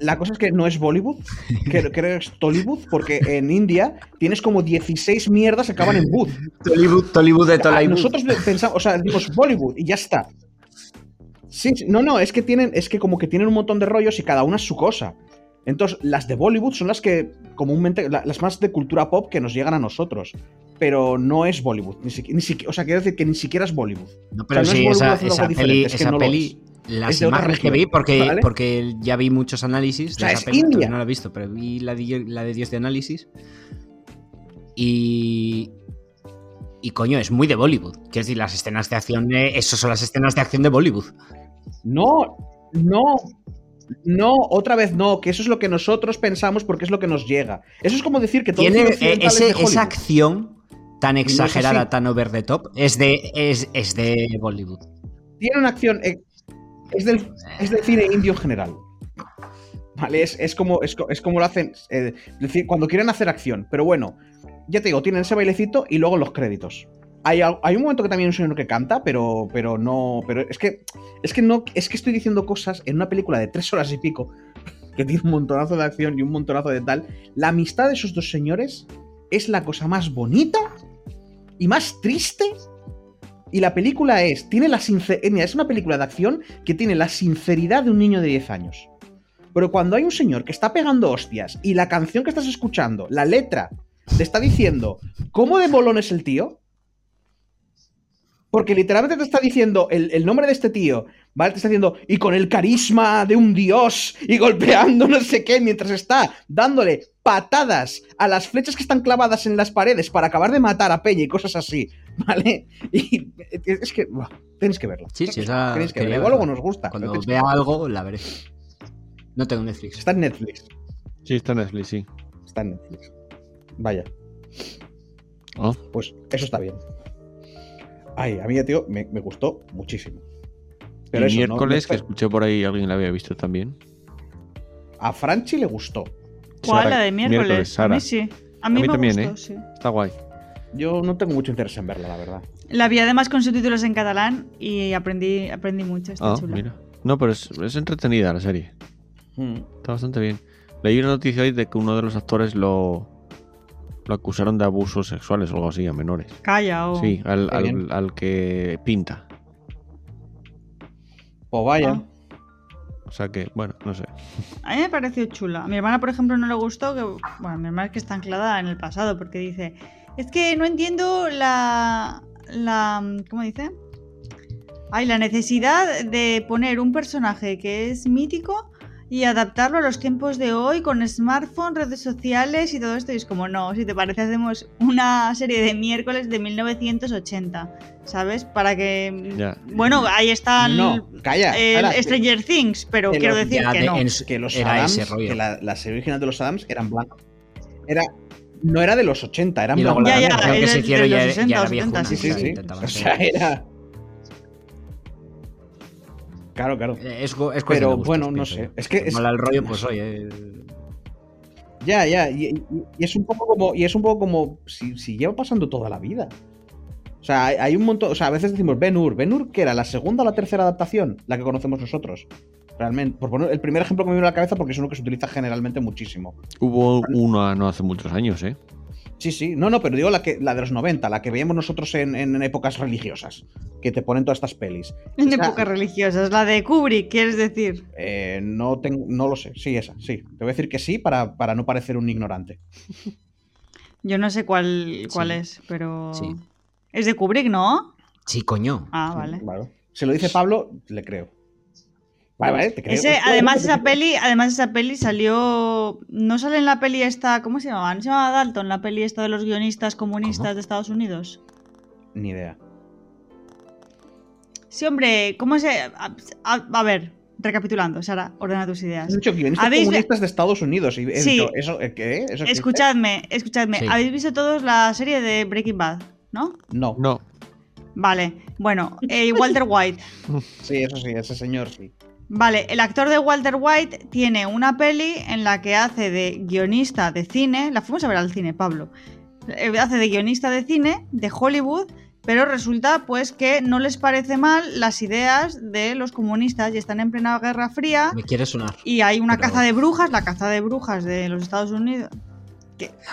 La cosa es que no es Bollywood, que, creo que es Tollywood, porque en India tienes como 16 mierdas que acaban en Wood. Tollywood, Tollywood de Tollywood. Nosotros pensamos, o sea, decimos Bollywood y ya está. Sí, no, no, es que tienen, es que como que tienen un montón de rollos y cada una es su cosa. Entonces, las de Bollywood son las que comúnmente, la- las más de cultura pop que nos llegan a nosotros. Pero no es Bollywood, ni siquiera- o sea, quiero decir que ni siquiera es Bollywood. No, pero O sea, no es sí, Bollywood esa, esa peli, es que esa no peli Las es de imágenes que vi, porque, ¿vale? porque ya vi muchos análisis O sea, de es India. no la he visto, pero vi la de, la de Dios de análisis. Y. Y coño, es muy de Bollywood. Quiero decir, las escenas de acción, eh, eso son las escenas de acción de Bollywood. No, no, no, otra vez no, que eso es lo que nosotros pensamos porque es lo que nos llega. Eso es como decir que todo Tiene es ese- de esa acción tan no es exagerada, tan over the top, es de, es, es de Bollywood. Tiene una acción. eh, es, del, es del cine indio en general. Vale, es, es como, es, co- es como lo hacen. eh, es decir, cuando quieren hacer acción. Pero bueno, ya te digo, tienen ese bailecito y luego los créditos. Hay, un momento que también hay un señor que canta, pero, pero no. Pero es que. Es que no. Es que estoy diciendo cosas en una película de tres horas y pico. Que tiene un montonazo de acción y un montonazo de tal. La amistad de esos dos señores es la cosa más bonita y más triste y la película es, tiene la sinceridad, es una película de acción que tiene la sinceridad de un niño de 10 años. Pero cuando hay un señor que está pegando hostias y la canción que estás escuchando, la letra, te está diciendo cómo de bolón es el tío, porque literalmente te está diciendo el, el nombre de este tío, ¿vale? Te está diciendo, y con el carisma de un dios, y golpeando no sé qué, mientras está dándole patadas a las flechas que están clavadas en las paredes para acabar de matar a Peña y cosas así, ¿vale? Y es que, buah, tenéis que verla. Sí, sí, esa Tenéis que verla. Igual luego nos gusta. Cuando que vea algo, la veré. No tengo Netflix. Está en Netflix. Sí, está en Netflix, sí. Está en Netflix. Vaya, Oh, pues eso está bien. Ay, a mí, tío, me, me gustó muchísimo. Pero y eso, no- miércoles, no- que escuché por ahí, alguien la había visto también. a Franchi le gustó. ¿Cuál? Sara, la de miércoles. a Sara. mí sí. A mí, A mí me también, gustó, ¿eh? sí. Está guay. Yo no tengo mucho interés en verla, la verdad. La vi además con subtítulos en catalán y aprendí, aprendí mucho. Está Ah, chula. mira. No, pero es, es entretenida la serie. Mm. Está bastante bien. Leí una noticia hoy de que uno de los actores lo, lo acusaron de abusos sexuales o algo así a menores. Calla, o. Sí, al, al- al que pinta. Pues vaya. Ah. O sea que, bueno, no sé. A mí me pareció chula. A mi hermana, por ejemplo, no le gustó. Que, bueno, mi hermana es que está anclada en el pasado porque dice: Es que no entiendo la. la ¿Cómo dice? Hay la necesidad de poner un personaje que es mítico y adaptarlo a los tiempos de hoy con smartphone, redes sociales y todo esto. Y es como, no, si te parece, hacemos una serie de miércoles de 1980, ¿sabes? Para que. Ya. Bueno, ahí está el, No, calla. el Sara, que- Stranger Things, pero que quiero lo- decir ya que de- no. en que los era Adams, ese rollo. que la, la serie original de los Adams eran blancos. Era, no era de los 80, eran blancos. la Ya, ya, versión que se de los ya, 60, ya era 70, viejuna, Sí, sí, sí. O sea, era. Claro, claro. Eh, Es, es cuestión Pero de gustos, bueno, no pienso sé. Es que es- Mola el rollo, pues oye. Ya, ya. Y, y- y es un poco como. Y es un poco como. Si, si lleva pasando toda la vida. O sea, hay, hay un montón. O sea, a veces decimos Ben Hur. Ben Hur, que era la segunda o la tercera adaptación, la que conocemos nosotros. Realmente. Por poner el primer ejemplo que me viene a la cabeza porque es uno que se utiliza generalmente muchísimo. Hubo una no hace muchos años, ¿eh? Sí, sí. No, no, pero digo la, que, la de los 90, la que veíamos nosotros en, en épocas religiosas. Que te ponen todas estas pelis. En épocas religiosas, la de Kubrick, quieres decir. eh, no, tengo, no lo sé. Sí, esa, sí. Te voy a decir que sí para, para no parecer un ignorante. Yo no sé cuál, cuál Sí. es, pero. Sí. Es de Kubrick, ¿no? Sí, coño. Ah, vale. Claro. Si lo dice Pablo, le creo. Vale, vale, te creo. Ese, además, esa peli, además, esa peli salió. No sale en la peli esta. ¿Cómo se llamaba? ¿No se llamaba Dalton? La peli esta de los guionistas comunistas ¿Cómo? de Estados Unidos. Ni idea. Sí, hombre, ¿cómo se.? A, a- a ver, recapitulando, Sara, ordena tus ideas. Has dicho guionistas ¿Habéis- comunistas de Estados Unidos. Y Sí. dicho, ¿eso eh, qué? ¿Eso? Escuchadme, escuchadme. Sí. ¿Habéis visto todos la serie de Breaking Bad? ¿No? No. No. Vale. Bueno, eh, Walter White. Sí, eso sí, ese señor sí. Vale, el actor de Walter White tiene una peli en la que hace de guionista de cine. La fuimos a ver al cine, Pablo. Eh, Hace de guionista de cine de Hollywood, pero resulta pues que no les parece mal las ideas de los comunistas y están en plena Guerra Fría. Me quiere sonar. Y hay una Pero- caza de brujas, la caza de brujas de los Estados Unidos.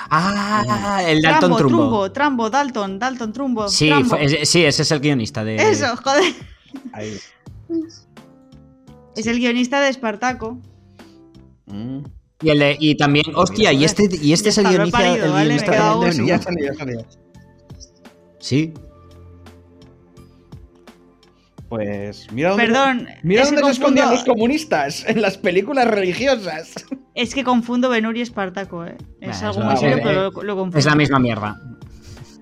Ah, el Dalton Trumbo. Trumbo, Trambo, Dalton, Dalton, Trumbo. Sí, fue- es- sí, ese es el guionista de. Eso, joder. Ahí. Es el guionista de Espartaco. Mm. Y, el de- y también, hostia, y este, y este es el guionista, parido, el ¿vale? Guionista quedado de- Sí, ya salió, ya salió. Sí. Pues mira dónde, Perdón, mira es que dónde se escondían confundo- los comunistas, en las películas religiosas. Es que confundo Benur y Espartaco, ¿eh? Es Nah, algo es muy la- serio, eh, pero lo, lo confundo. Es la misma mierda.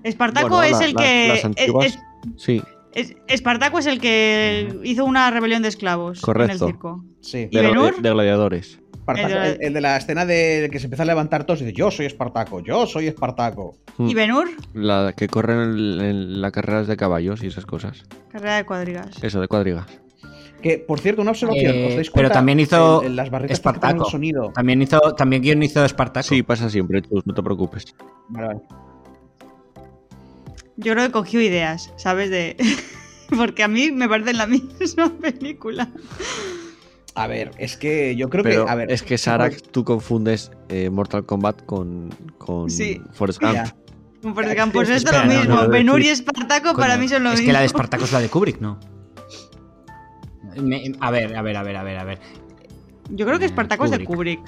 Espartaco Bueno, es la- el la- que. las es- antiguas- es- Sí, es- Espartaco es el que hizo una rebelión de esclavos Correcto. en el circo. Sí. ¿Y de, de gladiadores. Espartaco, El de la- el, el de la escena de que se empieza a levantar todos y dice, yo soy Espartaco, yo soy Espartaco. Mm. ¿Y Benur? La que corren en, en las carreras de caballos y esas cosas. Carrera de cuadrigas. Eso, de cuadrigas. Que, por cierto, una observación, Eh, ¿os dais pero también hizo En- en las barritas que Espartaco. el sonido. También hizo, también guionizó Espartaco. Sí, pasa siempre, no te preocupes. Vale, vale. Yo creo que cogió ideas, ¿sabes? De. Porque a mí me parecen la misma película. A ver, es que yo creo Pero que. A ver, es que Sarax, tú confundes eh, Mortal Kombat con, con Sí. Forrest Gump. Como por ejemplo, pues es lo no, mismo. no, Benur y. Espartaco para mí son lo es mismo. que la de Espartaco es la de Kubrick, ¿no? Me- a ver, a ver, a ver, a ver, a ver. Yo creo que Espartaco es de Kubrick.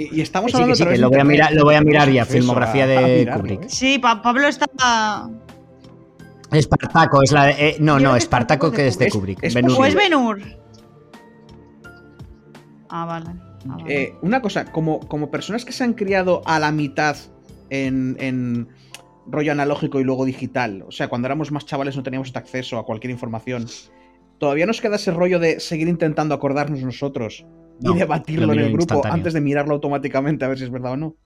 Y, y estamos Sí, que hablando sí, través que lo voy a mirar- lo voy a mirar ya, filmografía a- de a mirarlo, Kubrick. ¿eh? Sí, Pa- Pablo está. Espartaco es la de. eh, no, no, Espartaco que es de Kubrick. Es- es. ¿O es. Benur? Ah, vale. Ah, vale. Eh, una cosa, como, como personas que se han criado a la mitad en, en rollo analógico y luego digital, o sea, cuando éramos más chavales no teníamos este acceso a cualquier información, todavía nos queda ese rollo de seguir intentando acordarnos nosotros No, y debatirlo lo en el grupo antes de mirarlo automáticamente a ver si es verdad o no.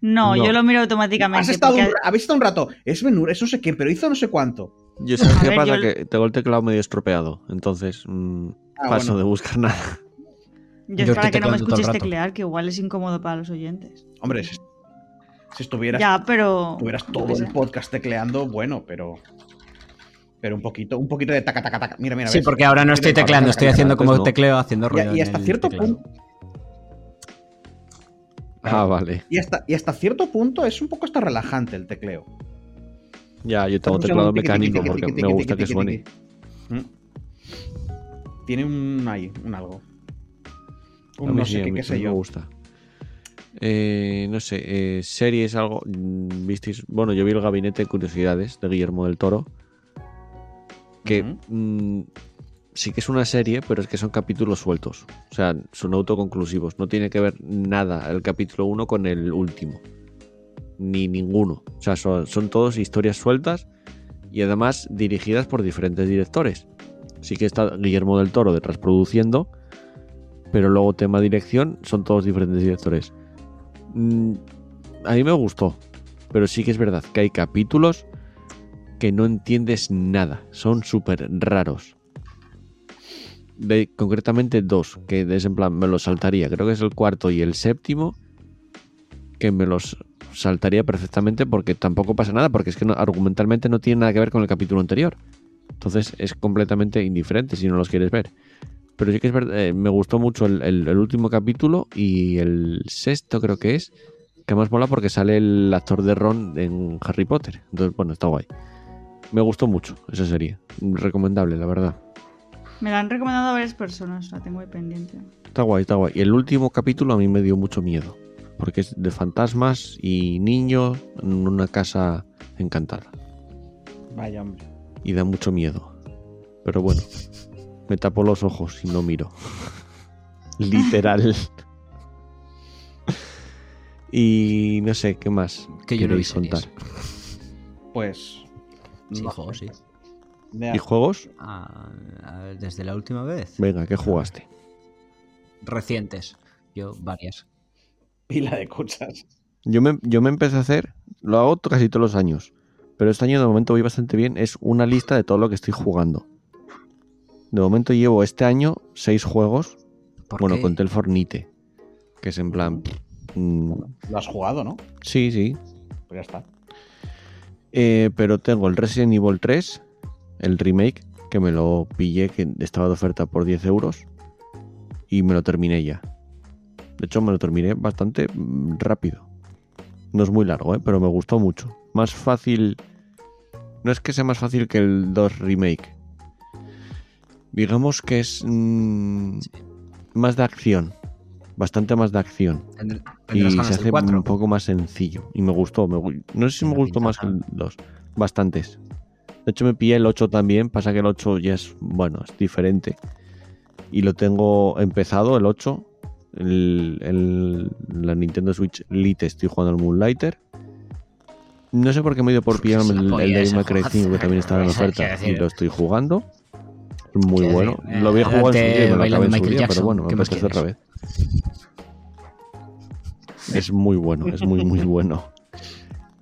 no, no. yo lo miro automáticamente. Has estado porque- un, habéis estado un rato, es Benur, es no sé quién, pero hizo no sé cuánto. Yo sabes A qué ver, pasa, yo- que tengo el teclado medio estropeado, entonces mm, Ah, paso bueno. de buscar nada. Yo Yo es para estoy que no me escuches teclear, que igual es incómodo para los oyentes. Hombre, si, si estuvieras, Ya, pero. tuvieras yo todo qué el sé. podcast tecleando, bueno, pero... Pero un poquito, un poquito de taca, taca, taca. Mira, mira. Sí, ¿ves? porque ahora no estoy tecleando, estoy haciendo como no. tecleo, haciendo ruido. y hasta cierto teclado. punto. Ah, vale. Y hasta, y hasta cierto punto es un poco hasta relajante el tecleo. Ya, yo tengo teclado mecánico porque me gusta que suene. Mm. Tiene un ahí, un algo. Un no sé qué, sé me yo. gusta. Eh, no sé, eh, series, algo. mm, ¿Visteis? Bueno, yo vi el gabinete de curiosidades de Guillermo del Toro. Que mm, sí que es una serie, pero es que son capítulos sueltos. O sea, son autoconclusivos. No tiene que ver nada el capítulo 1 con el último. Ni ninguno. O sea, son, son todos historias sueltas y además dirigidas por diferentes directores. Sí que está Guillermo del Toro detrás produciendo, pero luego tema dirección son todos diferentes directores. Mm, a mí me gustó, pero sí que es verdad que hay capítulos que no entiendes nada, son súper raros. De, concretamente dos, que es en plan, me los saltaría, creo que es el cuarto y el séptimo, que me los saltaría perfectamente porque tampoco pasa nada, porque es que argumentalmente no tiene nada que ver con el capítulo anterior. Entonces es completamente indiferente si no los quieres ver. Pero sí que es verdad, eh, me gustó mucho el- el último capítulo y el sexto creo que es, que más mola porque sale el actor de Ron en Harry Potter. Entonces, bueno, está guay. Me gustó mucho esa serie. Recomendable, la verdad. Me la han recomendado a varias personas, la tengo ahí pendiente. Está guay, está guay. Y el último capítulo a mí me dio mucho miedo. Porque es de fantasmas y niños en una casa encantada. Vaya, hombre. Y da mucho miedo. Pero bueno, me tapo los ojos y no miro. Literal. y no sé, ¿qué más Que yo no vi contar? Pues. Sí, no juego, sé. sí. ¿Y juegos? Ah, desde la última vez. Venga, ¿qué jugaste? Recientes. Yo, varias. Pila de cosas. Yo me, yo me empecé a hacer, lo hago casi todos los años, pero este año de momento voy bastante bien, es una lista de todo lo que estoy jugando. De momento llevo este año seis juegos, ¿Por bueno, qué? conté el Fornite, que es en plan... Lo has jugado, ¿no? sí, sí, Pues ya está. Eh, pero tengo el Resident Evil 3, el remake, que me lo pillé, que estaba de oferta por 10 euros, y me lo terminé ya. De hecho, me lo terminé bastante mm, rápido. No es muy largo, ¿eh? pero me gustó mucho. Más fácil... No es que sea más fácil que el 2 remake. Digamos que es mm, más de acción. Bastante más de acción Tendré- y se hace un poco más sencillo. Y me gustó. me no sé si me gustó más que el 2. Bastantes. De hecho, me pillé el 8 también. Pasa que el 8 ya es, bueno, es diferente. Y lo tengo empezado, el 8. El, el- la Nintendo Switch Lite estoy jugando al Moonlighter. No sé por qué me dio por Es pillarme la el, el Devil ese May Cry juego. 5 que también estaba en oferta y lo estoy jugando. Muy bueno. decir, Lo había eh, jugado en su día me lo acabé en su Michael día, Jackson, pero bueno, me ¿qué más apetece otra vez. Es muy bueno, es muy, muy bueno.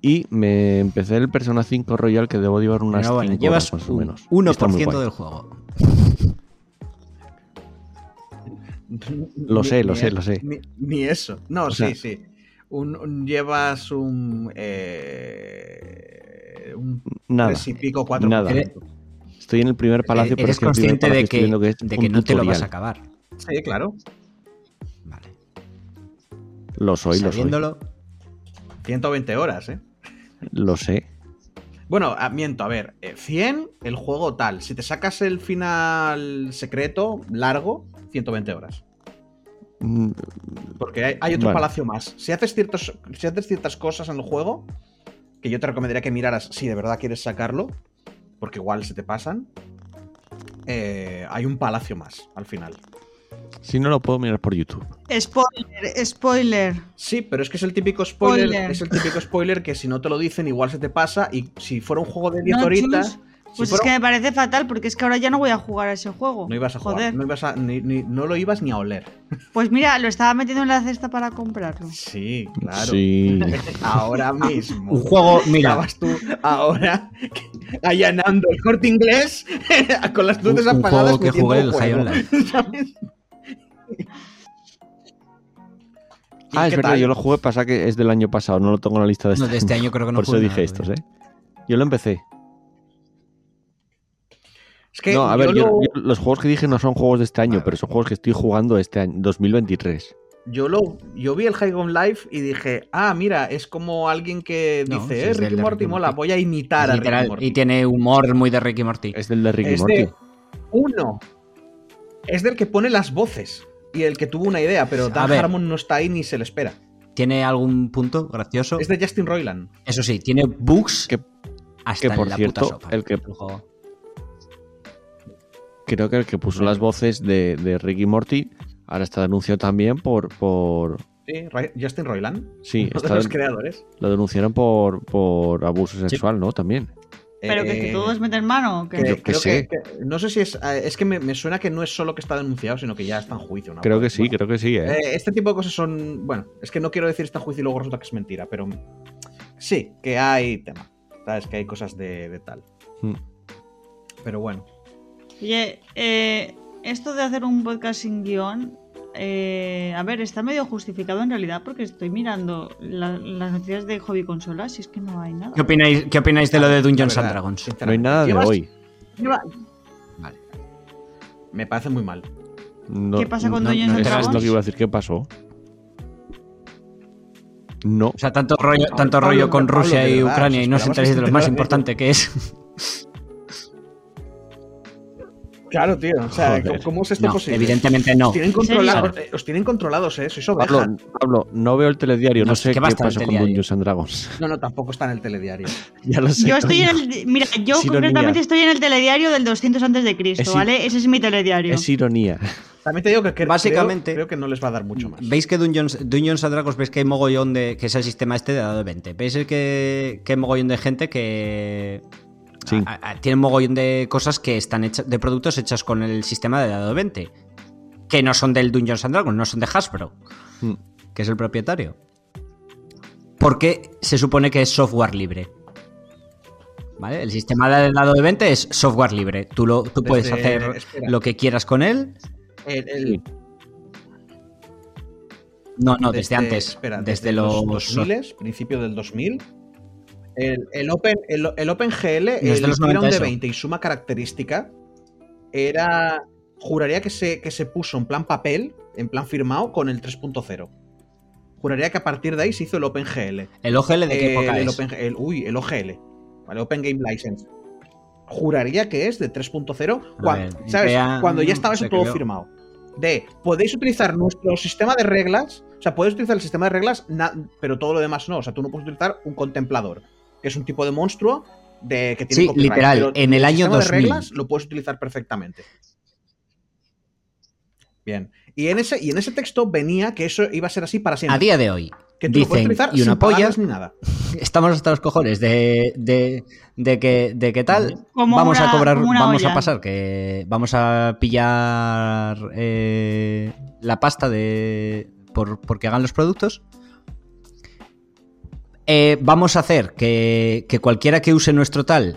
Y me empecé el Persona 5 Royal que debo llevar unas Pero bueno, 5 llevas horas más o un menos. 1% Está muy guay. del juego. Lo Ni- sé, lo ni sé, e- lo sé. Ni, ni eso. No, O sí, sea- sí. Un, un- llevas un. Eh, un Nada, tres y pico, cuatro. nada. Estoy en el primer palacio, pero Eres es que el primer consciente de que, viendo que es de que no te lo vas a acabar. Sí, claro. Lo soy, lo soy. Sabiéndolo, 120 horas, ¿eh? Lo sé. Bueno, ah, miento, a ver. eh, 100, el juego tal. Si te sacas el final secreto, largo, 120 horas. Mm, Porque hay, hay otro Vale. palacio más. Si haces, ciertos, si haces ciertas cosas en el juego, que yo te recomendaría que miraras si de verdad quieres sacarlo, porque igual se te pasan, eh, hay un palacio más al final. Si no lo puedo mirar por YouTube. Spoiler, spoiler. Sí, pero es que es el típico spoiler, Spoiler. es el típico spoiler que si no te lo dicen igual se te pasa y si fuera un juego de 10 No, horitas, chus, si Pues es que me parece fatal porque es que ahora ya no voy a jugar a ese juego. no ibas a jugar, no, ibas a- ni- ni- no lo ibas ni a oler. Pues mira, lo estaba metiendo en la cesta para comprarlo. Sí, claro. Sí. Ahora mismo. un juego, mira, Estabas tú ahora allanando el corte inglés con las luces Un- un apagadas. juego que jugué el fuego, Ah, es verdad, tal? yo lo jugué, pasa que es del año pasado, no lo tengo en la lista de no, este de este año. año creo que no Por eso dije estos. ¿eh? Yo lo empecé. Es que no, a ver, yo, yo- lo, yo- los juegos que dije no son juegos de este año, pero son juegos que estoy jugando este año, 2023. yo lo- yo vi el High on Life y dije, ah, mira, es como alguien que No, dice, sí, eh, Ricky Morty mola, Morty. voy a imitar a Ricky Literal, Morty. y tiene humor muy de Ricky Morty. Es del de Ricky Es Morty. de uno. Es del que pone las voces y el que tuvo una idea, pero Dan ver. Harmon no está ahí ni se le espera. Tiene algún punto gracioso. Es de Justin Roiland. Eso sí, tiene bugs Que- hasta que, por en la cierto, puta sopa. el que-. Creo que el que puso las voces de, de Ricky Morty ahora está denunciado también por. por Sí, Justin Roiland. sí, uno de los creadores. lo denunciaron por, por abuso sexual, ¿no? También. Pero que, que Eh, todos meten mano. ¿o qué? que- Yo qué creo sé. que- que- no sé si es. eh, Es que me, me suena que no es solo que está denunciado, sino que ya está en juicio. ¿no? Creo que sí, Bueno, creo que sí, ¿eh? eh, este tipo de cosas son. Bueno, es que no quiero decir está en juicio y luego resulta que es mentira, pero sí, que hay tema. ¿Sabes? Que hay cosas de, de tal. Mm. Pero bueno. Oye, eh, esto de hacer un podcast sin guion, eh, a ver, está medio justificado en realidad porque estoy mirando la- las noticias de hobby consolas y es que no hay nada. ¿Qué opináis, ¿Qué opináis de lo de Dungeons and Dragons? No hay nada de hoy. lleva- Vale. Me parece muy mal. No- ¿Qué pasa con no- Dungeons no and es Dragons? lo que iba a decir, ¿qué pasó? No. O sea, tanto rollo, tanto rollo con Rusia y Ucrania ¿os y no os que de lo se más importante que es. Claro, tío. O sea, Joder. ¿cómo es esto No, posible? evidentemente no. Os tienen, controlados, eh, os tienen controlados, eh. Sois ovejas. Pablo, Pablo, no veo el telediario, no, No, sé ¿qué qué, va a estar el pasó con? Dungeons and Dragons. No, no, tampoco está en el telediario. ya lo sé. Yo estoy en el. Mira, yo Es ironía. concretamente estoy en el telediario del 200 antes de Cristo, ¿vale? Ese es mi telediario. Es ironía. También te digo que, que Básicamente- creo, creo que no les va a dar mucho más. ¿Veis que Dungeons, Dungeons and Dragons, veis que hay mogollón de. que es el sistema este de dado de 20? ¿Veis el que, que hay mogollón de gente que. Sí. a- a- tiene mogollón de cosas que están hechas. de productos hechas con el sistema de dado de 20? Que no son del Dungeons and Dragons, no son de Hasbro, Mm. que es el propietario. Porque se supone que es software libre. ¿Vale? El sistema de dado de 20 es software libre. Tú, lo, tú puedes Desde- hacer espera. lo que quieras con él. El- el- Sí. No, no, desde, antes. espera, desde, los. 2000, principio del 2000. El, el Open, el, el OpenGL, el los 90 Ethereum de eso. 20 y suma característica, era. Juraría que se, que se puso en plan papel, en plan firmado, con el 3.0. Juraría que a partir de ahí se hizo el OpenGL. ¿El OGL de qué época el es? Open- el- uy, el OGL. ¿vale? Open Game License. Juraría que es de 3.0, cuan- ver, ¿sabes? idea, Cuando ya mm, estaba eso todo firmado. De, podéis utilizar nuestro sistema de reglas, o sea, podéis utilizar el sistema de reglas, pero todo lo demás no. O sea, tú no puedes utilizar un contemplador, que es un tipo de monstruo de que tiene Sí, copyright, literal, pero en el año sistema de 2000. reglas lo puedes utilizar perfectamente. Bien. Y en ese, y en ese texto venía que eso iba a ser así para siempre. A día de hoy, que tú lo puedes dicen, utilizar y una sin polla, ni nada. estamos hasta los cojones de, de, de que, de que tal, Como vamos una- a cobrar, vamos a pasar, que vamos a pillar eh, la pasta de por, porque hagan los productos. Eh, vamos a hacer que, que cualquiera que use nuestro tal,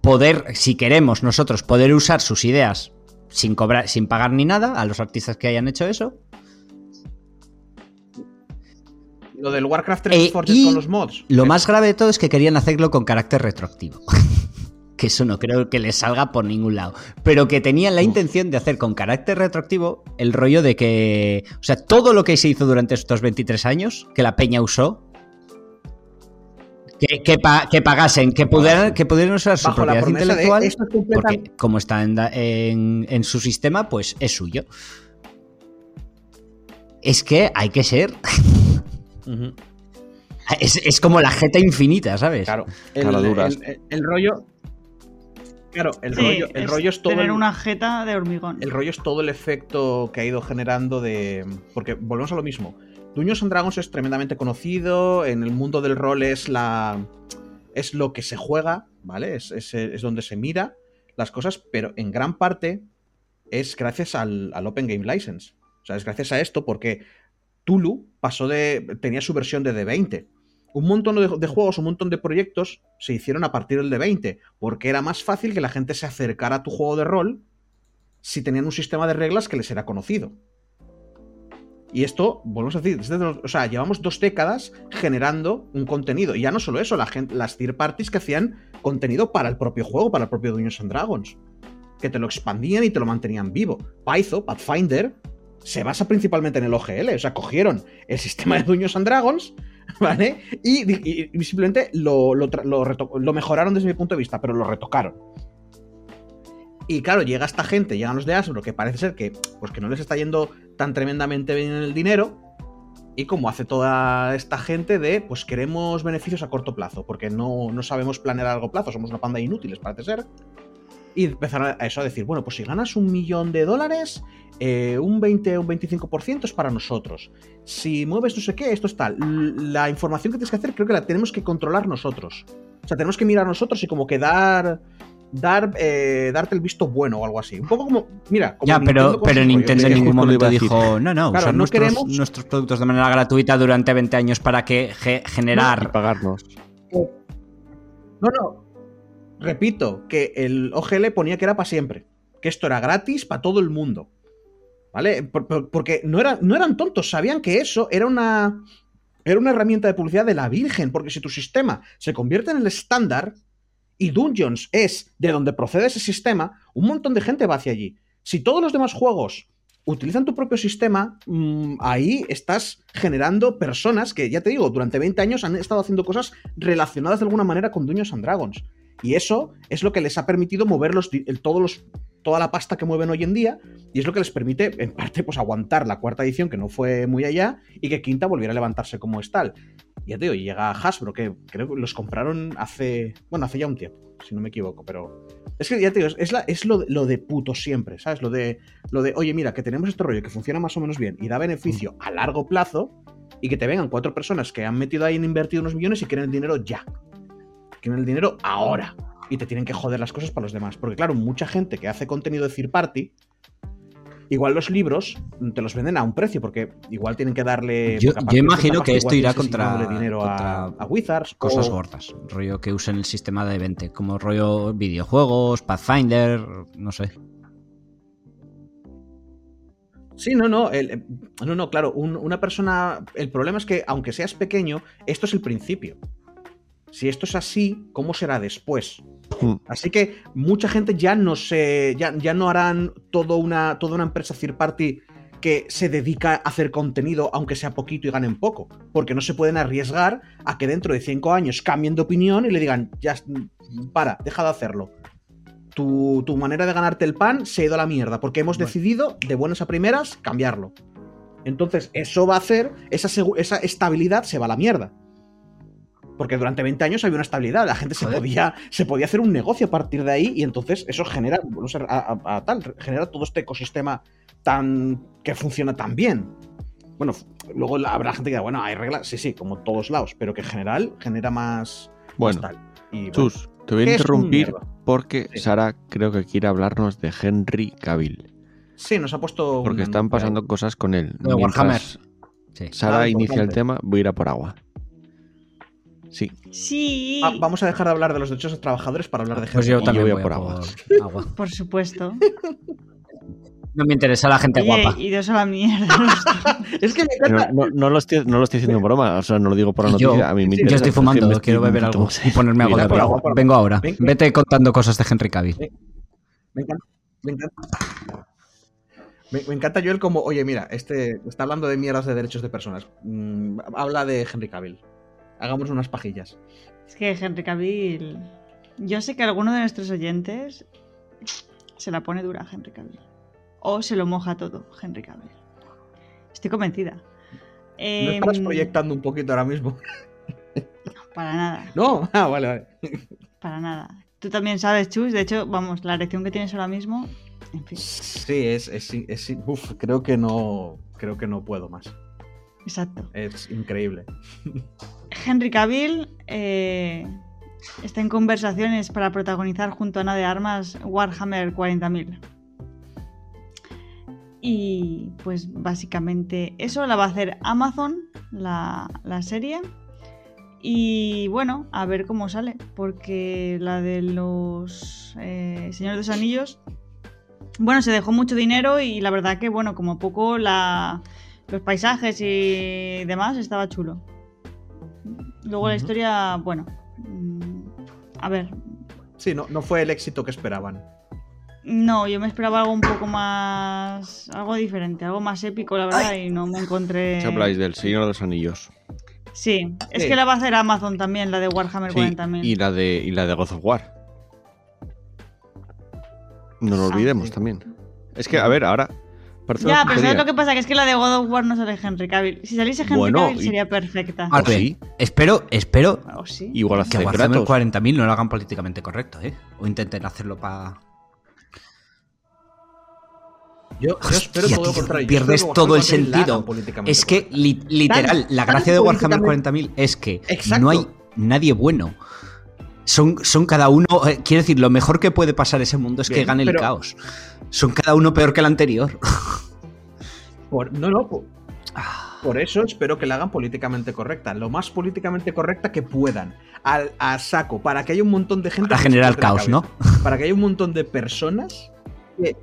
poder, si queremos nosotros, poder usar sus ideas sin cobrar, sin pagar ni nada a los artistas que hayan hecho eso. Lo del Warcraft 3 Eh, Forged y con los mods. Lo más grave de todo es que querían hacerlo con carácter retroactivo. que eso no creo que les salga por ningún lado. Pero que tenían la intención de hacer con carácter retroactivo el rollo de que. O sea, todo lo que se hizo durante estos 23 años, que la peña usó. Que, que pa- que pagasen, que pudieran, que pudieran usar su Bajo propiedad intelectual. es Porque como está en, da- en- en su sistema, pues es suyo. Es que hay que ser. Es, es como la jeta infinita, ¿sabes? Claro. El, Caraduras. el- el- el rollo. Claro, el, Sí, rollo, el es rollo es todo. tener el- una jeta de hormigón. El rollo es todo el efecto que ha ido generando de. Porque volvemos a lo mismo. Dungeons and Dragons es tremendamente conocido. En el mundo del rol es la. Es lo que se juega, ¿vale? Es, es- es donde se mira las cosas, pero en gran parte es gracias al, Open Game License. O sea, es gracias a esto porque Tulu pasó de. tenía su versión de D20. Un montón de juegos, un montón de proyectos se hicieron a partir del D20, porque era más fácil que la gente se acercara a tu juego de rol si tenían un sistema de reglas que les era conocido. Y esto, volvemos a decir, desde o sea, llevamos dos décadas generando un contenido. Y ya no solo eso, las third parties que hacían contenido para el propio juego, para el propio Dungeons and Dragons. Que te lo expandían y te lo mantenían vivo. Python, Pathfinder, se basa principalmente en el OGL. O sea, cogieron el sistema de Dungeons and Dragons, ¿vale? Y, simplemente lo, lo mejoraron desde mi punto de vista, pero lo retocaron. Y claro, llega esta gente, llegan los de Hasbro, que parece ser que, pues que no les está yendo tan tremendamente bien en el dinero. Y como hace toda esta gente de, pues queremos beneficios a corto plazo, porque no, no sabemos planear a largo plazo, somos una panda de inútiles, parece ser. Y empezaron a eso a decir, bueno, pues si ganas un millón de dólares, eh, un 20 o un 25% es para nosotros. Si mueves no sé qué, esto es tal. La información que tienes que hacer creo que la tenemos que controlar nosotros. O sea, tenemos que mirar nosotros y como que dar... Dar, eh, darte el visto bueno o algo así. Un poco como, mira, como Ya, Nintendo pero, pero. Nintendo en ningún momento dijo, no, no, Claro, usar no nuestros, queremos- nuestros productos de manera gratuita durante 20 años para que ge- Y generar... pagarnos. No, no. Repito, que el OGL ponía que era para siempre. Que esto era gratis para todo el mundo. ¿Vale? Por- por- porque no, era- no eran tontos, sabían que eso era una. Era una herramienta de publicidad de la Virgen. Porque si tu sistema se convierte en el estándar y Dungeons es de donde procede ese sistema, un montón de gente va hacia allí. Si todos los demás juegos utilizan tu propio sistema, mm, ahí estás generando personas que, ya te digo, durante 20 años han estado haciendo cosas relacionadas de alguna manera con Dungeons and Dragons. Y eso es lo que les ha permitido mover los, di- el- toda la pasta que mueven hoy en día y es lo que les permite, en parte, pues aguantar la cuarta edición, que no fue muy allá, y que quinta volviera a levantarse como es tal. Y ya te digo, llega Hasbro, que creo que los compraron hace, bueno, hace ya un tiempo, si no me equivoco, pero... Es que ya te digo, es, la- es lo, lo de puto siempre, ¿sabes? Lo de, lo de, oye, mira, que tenemos este rollo que funciona más o menos bien y da beneficio a largo plazo, y que te vengan cuatro personas que han metido ahí, han invertido unos millones y quieren el dinero ya. Quieren el dinero ahora. Y te tienen que joder las cosas para los demás. Porque claro, mucha gente que hace contenido de third party, igual los libros te los venden a un precio, porque igual tienen que darle... Yo- imagino que esto irá contra- dinero contra a Wizards. Cosas o- gordas, rollo que usen el sistema de 20, como rollo videojuegos, Pathfinder, no sé. Sí, no, no, el- eh, no, no, claro, un- una persona, el problema es que aunque seas pequeño, esto es el principio. Si esto es así, ¿cómo será después? Hmm. Así que mucha gente ya no se, ya, ya no harán todo una, toda una empresa third party que se dedica a hacer contenido, aunque sea poquito y ganen poco, porque no se pueden arriesgar a que dentro de cinco años cambien de opinión y le digan, ya, para, deja de hacerlo. Tu, tu manera de ganarte el pan se ha ido a la mierda, porque hemos Bueno. decidido, de buenas a primeras, cambiarlo. Entonces, eso va a hacer, esa, esa estabilidad se va a la mierda. Porque durante 20 años había una estabilidad, la gente se Joder. podía, se podía hacer un negocio a partir de ahí y entonces eso genera, no sé, a- a- a tal, genera todo este ecosistema tan que funciona tan bien. Bueno, luego habrá gente que diga, bueno, hay reglas, sí, sí, como todos lados, pero que en general genera más, más Bueno, tal. Y, bueno, Chus, te voy a ¿qué es un interrumpir porque Sí. Sara creo que quiere hablarnos de Henry Cavill. Sí, nos ha puesto. Porque un- están pasando cosas con él. Mientras Warhammer. Sí. Sara Ah, inicia el tema, voy a ir a por agua. Sí, Sí, Ah, vamos a dejar de hablar de los derechos de los trabajadores para hablar de Pues gente. yo Y también yo voy, voy a a por por agua. por supuesto. No me interesa la gente Oye, guapa. idos a la mierda. Es que me encanta. no, no lo estoy, no lo estoy diciendo en broma, o sea, no lo digo por la Y yo, noticia. a mí me yo interesa. Yo estoy fumando, me quiero estoy- beber algo y ponerme algo de por agua. agua, Vengo ahora. Ven. Vete contando cosas de Henry Cavill. Me encanta. Me encanta. Me, me encanta Joel como, oye, mira, este está hablando de mierdas de derechos de personas. Mm, habla de Henry Cavill. Hagamos unas pajillas. es que Henry Cavill. Yo sé que alguno de nuestros oyentes se la pone dura a Henry Cavill. O se lo moja todo, Henry Cavill. Estoy convencida. ¿No Em, estás proyectando un poquito ahora mismo? Para nada, No, ah, vale, vale. para nada. Tú también sabes, Chus. De hecho, vamos, la erección que tienes ahora mismo. En fin, Sí, es, es, es- uf, creo que no, creo que no puedo más. Exacto. Es increíble. Henry Cavill eh, está en conversaciones para protagonizar junto a Ana de Armas Warhammer 40.000. Y pues básicamente eso la va a hacer Amazon, la, la serie. Y bueno, a ver cómo sale, porque la de los eh, Señores de los Anillos, bueno, se dejó mucho dinero y la verdad que, bueno, como poco la, los paisajes y demás estaba chulo. Luego la historia, bueno, mm, a ver, Sí, no, no fue el éxito que esperaban. no, yo me esperaba algo un poco más, algo diferente, algo más épico, la verdad, y no me encontré... ¿Qué habláis del Señor de los Anillos? Sí, es Sí. que la va a hacer Amazon también, la de Warhammer Sí, 40.000. y la de y la de God of War. No lo Ah, olvidemos sí. también. Es que, a ver, ahora. Ya, pero ¿sabes lo que pasa? Que es que la de God of War no sale Henry Cavill. Si saliese Henry Bueno, Cavill y- sería perfecta. A ¿O ver, sí? espero, espero ¿O sí? Igual hace que Warhammer Kratos. 40.000 no lo hagan políticamente correcto, ¿eh? O intenten hacerlo para... Yo, yo espero todo lo contrario. Yo pierdes todo el Warhammer 40.000 la hagan sentido. Es que, li- literal, la gracia de Warhammer políticamente- 40.000 es que Exacto. no hay nadie bueno. Son, son cada uno. eh, quiero decir, lo mejor que puede pasar ese mundo es que gane el pero- caos. Son cada uno peor que el anterior. Por- no, no, por, por eso espero que la hagan políticamente correcta. Lo más políticamente correcta que puedan. Al, a saco. Para que haya un montón de gente. Para generar caos, ¿no? Para que haya un montón de personas que.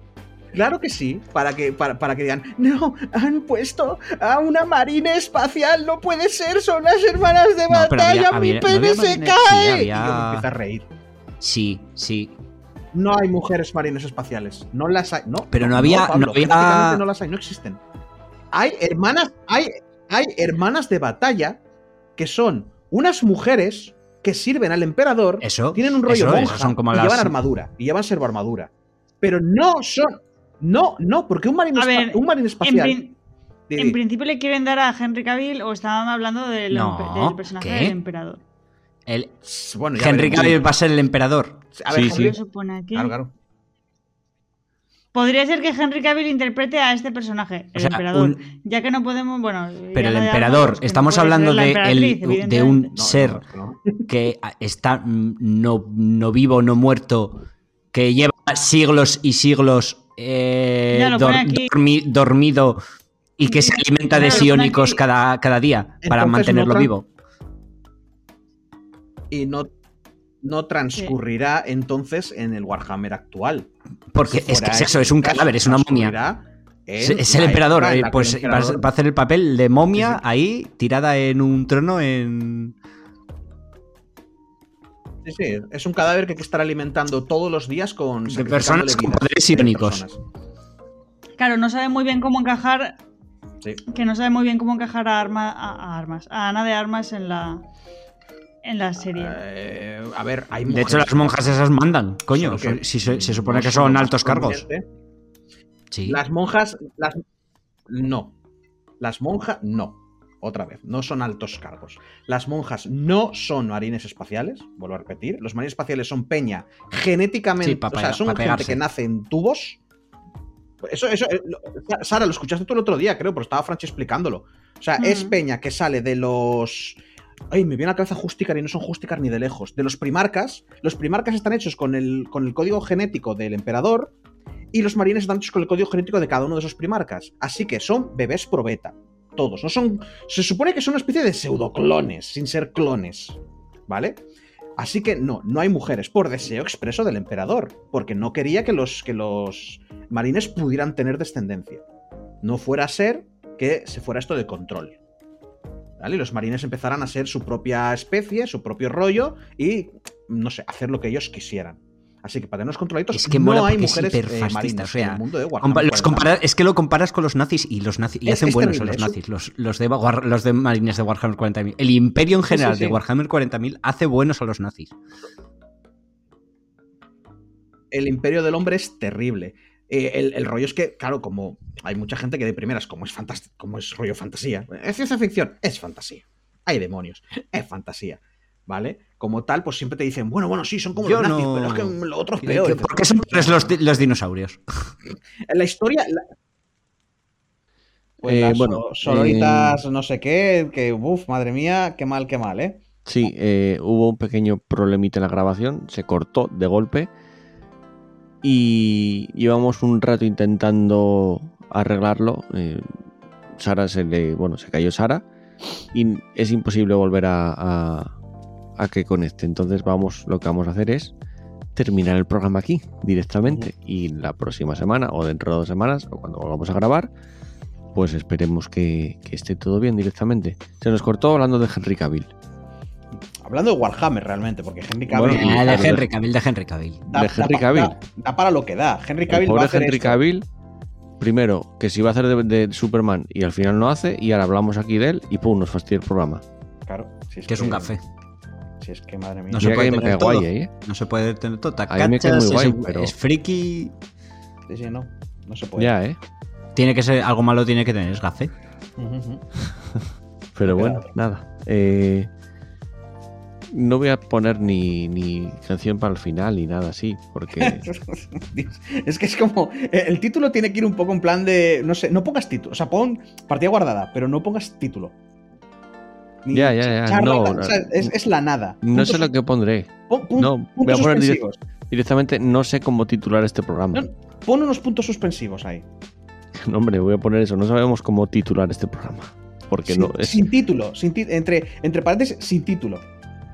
Claro que sí, para que, para, para que digan, no, han puesto a una marina espacial, no puede ser, son las hermanas de No, batalla, había- mi había- pene se marines- cae. sí, había- Y yo me empiezo a reír. Sí, sí. No hay mujeres marinos espaciales. No las hay. No, Pero no había- Pablo, no había- no las hay, no existen. Hay hermanas, hay, hay hermanas de batalla que son unas mujeres que sirven al emperador. Eso. tienen un rollo eso, monja eso son como y las. llevan armadura. Y llevan servo armadura. Pero no son. No, no, porque un marino, ver, un marino En, espacial. prin- di. en principio le quieren dar a Henry Cavill o estaban hablando del, No, del personaje ¿qué? del emperador. el- Bueno, ya Henry. Cavill va a ser el emperador. A ver, Sí, sí. Aquí. Claro, claro. Podría ser que Henry Cavill interprete a este personaje, el O sea, emperador. un- Ya que no podemos, bueno. Pero el emperador, no estamos hablando la de, emperatriz, el- de un. No, ser no, no. que está no, no vivo, no muerto, que lleva siglos y siglos eh, dor- dormi- dormido y que se alimenta de Claro, aquí. cada, cada día para mantenerlo vivo. Y no, no transcurrirá entonces en el Warhammer actual. Porque Si es que eso, es un cadáver, es una momia. Es, el emperador, eh, pues va a- emperador- va a hacer el papel de momia Sí, sí. ahí, tirada en un trono en... Sí, sí, es un cadáver que hay que estar alimentando todos los días con De personas con poderes personas. Claro, no sabe muy bien cómo encajar. Sí. Que no sabe muy bien cómo encajar a, arma, a, a armas. A Ana de Armas en la. En la serie. Eh, a ver, hay De hecho, las monjas esas mandan, coño, si se, se supone no que son altos cargos. Sí. Las monjas, las... no. Las monjas, no. otra vez, no son altos cargos. Las monjas no son marines espaciales, vuelvo a repetir. Los marines espaciales son peña genéticamente, Sí, pa- o sea, son gente pegarse. que nace en tubos. Eso, eso, eh, Sara, lo escuchaste tú el otro día, creo, pero estaba Franchi explicándolo. O sea, es peña que sale de los. Ay, me viene a la cabeza Justicar y no son Justicar ni de lejos. De los primarcas. Los primarcas están hechos con el, con el código genético del emperador. Y los marines están hechos con el código genético de cada uno de esos primarcas. Así que son bebés probeta. Todos. No son. Se supone que son una especie de pseudoclones, sin ser clones. ¿Vale? Así que no, no hay mujeres por deseo expreso del emperador. Porque no quería que los, que los marines pudieran tener descendencia. No fuera a ser que se fuera esto de control. ¿Vale? Y los marines empezaran a ser su propia especie, su propio rollo y, no sé, hacer lo que ellos quisieran. Así que para tenerlos controladitos, Es que no hay mujeres eh, marinas o sea, en el mundo de Warhammer los 40. compara- es que lo comparas con los nazis y los nazis y Es- hacen es buenos a los eso- nazis, los, los de, War- los de marines de Warhammer 40.000. El imperio en Sí, general sí, sí. de Warhammer 40.000 hace buenos a los nazis. el imperio del hombre es terrible. Eh, el, el rollo es que, claro, como hay mucha gente que de primeras, como es fantástico, como es rollo fantasía, es ciencia ficción, es fantasía. Hay demonios, es fantasía. ¿Vale? Como tal, pues siempre te dicen, bueno, bueno, sí, son como Yo los nazis, no- pero es que lo otro es ¿Qué- peor. ¿Por qué son peores los, los dinosaurios? En la historia. la- Pues Eh, las bueno, so- sororitas, no sé qué, que, uff, madre mía, qué mal, qué mal, ¿eh? Sí, eh, hubo un pequeño problemita en la grabación, se cortó de golpe y llevamos un rato intentando arreglarlo. eh, Sara se le, bueno, se cayó Sara y es imposible volver a, a- a que conecte. Entonces vamos, lo que vamos a hacer es terminar el programa aquí directamente y la próxima semana o dentro de dos semanas o cuando volvamos a grabar, pues esperemos que, que esté todo bien directamente. Se nos cortó hablando de Henry Cavill. Hablando de Warhammer realmente, porque Henry Cavill. Bueno, Ah, de Henry Cavill, de Henry Cavill. da, de Henry Cavill. Da, da para lo que da. Henry El Cavill va a hacer Henry esto. Cavill, primero, que si va a hacer de, de Superman y al final no hace, y ahora hablamos aquí de él y pum, nos fastidia el programa. Claro, si Que es un café. Si es que, madre mía. No se puede tener cae guay, todo. ¿eh? No se puede tener todo. Me muy guay, es, pero- es friki. Sí, sí, no. No se puede. Ya, ¿eh? Tiene que ser algo malo, tiene que tener, es café. Pero bueno, nada. Eh, no voy a poner ni, ni canción para el final ni nada así, porque Dios, es que es como. eh, El título tiene que ir un poco en plan de. No sé, no pongas título. O sea, pon partida guardada, pero no pongas título. Ni Ya, ya, ya, charla, no, o sea, es, es la nada. no sé lo que pondré. pon- pon- no, voy a poner direct-. Directamente no sé cómo titular este programa. No, Pon unos puntos suspensivos ahí. No, hombre, voy a poner eso. No sabemos cómo titular este programa. Porque sin, no es, sin título. Sin entre, entre paréntesis, sin título.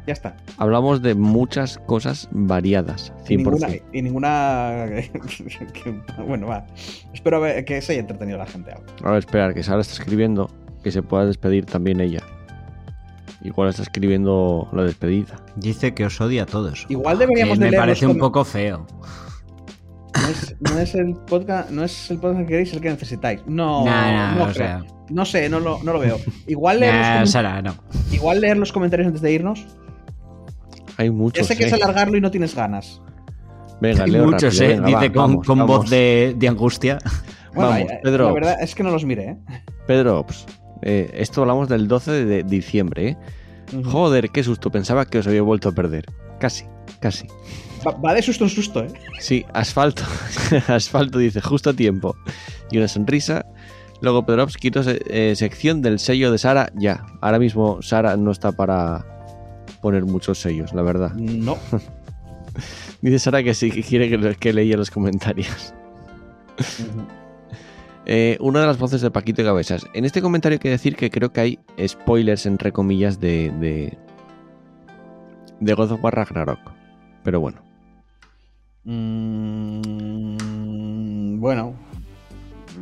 Ya está. hablamos de muchas cosas variadas. Y 100%. ninguna. Y ninguna que- bueno, va. Espero que se haya entretenido la gente. algo. Ahora esperar que Sara está escribiendo que se pueda despedir también ella. Igual está escribiendo la despedida. Dice que os odia a todos. Igual deberíamos Que de Me parece un poco feo. No es, no es el podcast, no es el podcast que queréis el que necesitáis. No, Nah, no o creo. sea, No sé, no lo, no lo veo. Igual leer, nah, los, Sara, no. igual leer los comentarios antes de irnos. Hay muchos. sé que es eh. alargarlo y no tienes ganas. Venga, Hay leo muchos, rápido, ¿eh? venga, Dice va, con, vamos, con vamos. voz de, de angustia. Bueno, Vamos, eh, Pedro. La verdad es que no los miré, ¿eh? Pedro, Ops, eh, esto hablamos del 12 de diciembre, ¿eh? Joder, qué susto. Pensaba que os había vuelto a perder. Casi, casi. Va, va de susto en susto, ¿eh? Sí, asfalto. asfalto dice, justo a tiempo. Y una sonrisa. Luego Pedrops, quito se- eh, sección del sello de Sara. Ya, ahora mismo Sara no está para poner muchos sellos, la verdad. No. Dice Sara que sí, que quiere que, que leía los comentarios. Eh, una de las voces de Paquito y Cabezas. En este comentario hay que decir que creo que hay spoilers, entre comillas, de, de, de God of War Ragnarok. Pero bueno. Mm, bueno.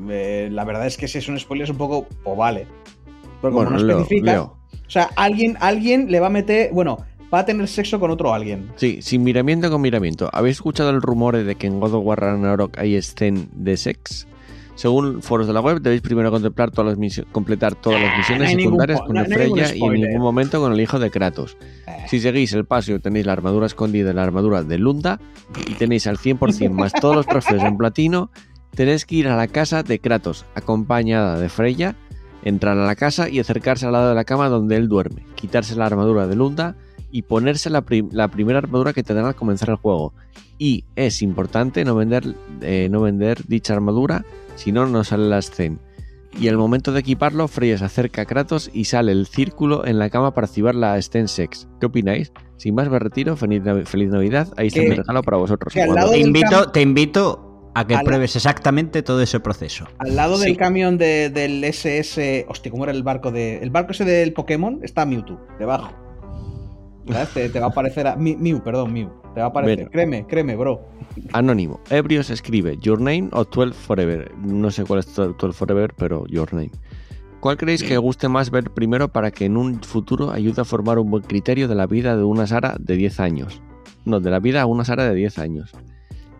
Eh, la verdad es que si es un spoiler es un poco. O vale. Pero como bueno, no leo, especifica. leo. O sea, alguien, alguien le va a meter. Bueno, va a tener sexo con otro alguien. Sí, sin miramiento con miramiento. ¿Habéis escuchado el rumor de que en God of War Ragnarok hay escena de sex? Según foros de la web, debéis primero contemplar todas las completar todas las misiones no hay ningún secundarias con no- no Freya y en ningún momento con el hijo de Kratos. Eh, Si seguís el paso tenéis la armadura escondida en la armadura de Lunda y tenéis al 100% más todos los trofeos en platino, tenéis que ir a la casa de Kratos, acompañada de Freya, Entrar a la casa y acercarse al lado de la cama donde él duerme, quitarse la armadura de Lunda y ponerse la, prim- la primera armadura que te dan al comenzar el juego. Y es importante no vender, eh, no vender dicha armadura, si no, no sale la escena. Y al momento de equiparlo, Freya se acerca a Kratos y sale el círculo en la cama para activar la Sten Sex. ¿Qué opináis? Sin más, me retiro. Feliz, Nav- feliz Navidad. Ahí está mi regalo para vosotros. Te invito, te invito a que pruebes exactamente todo ese proceso. Al lado Sí. del camión de- del SS. Hostia, ¿cómo era el barco de. El barco ese del Pokémon está Mewtwo, debajo. Te, te va a aparecer. A, Mew, perdón, Mew. Te va a aparecer. Bueno. Créeme, créeme, bro. Anónimo. Ebrios escribe Your Name o 12 Forever. No sé cuál es 12 Forever, pero Your Name. ¿Cuál creéis que guste más ver primero para que en un futuro ayude a formar un buen criterio de la vida de una Sara de 10 años? No, de la vida a una Sara de 10 años.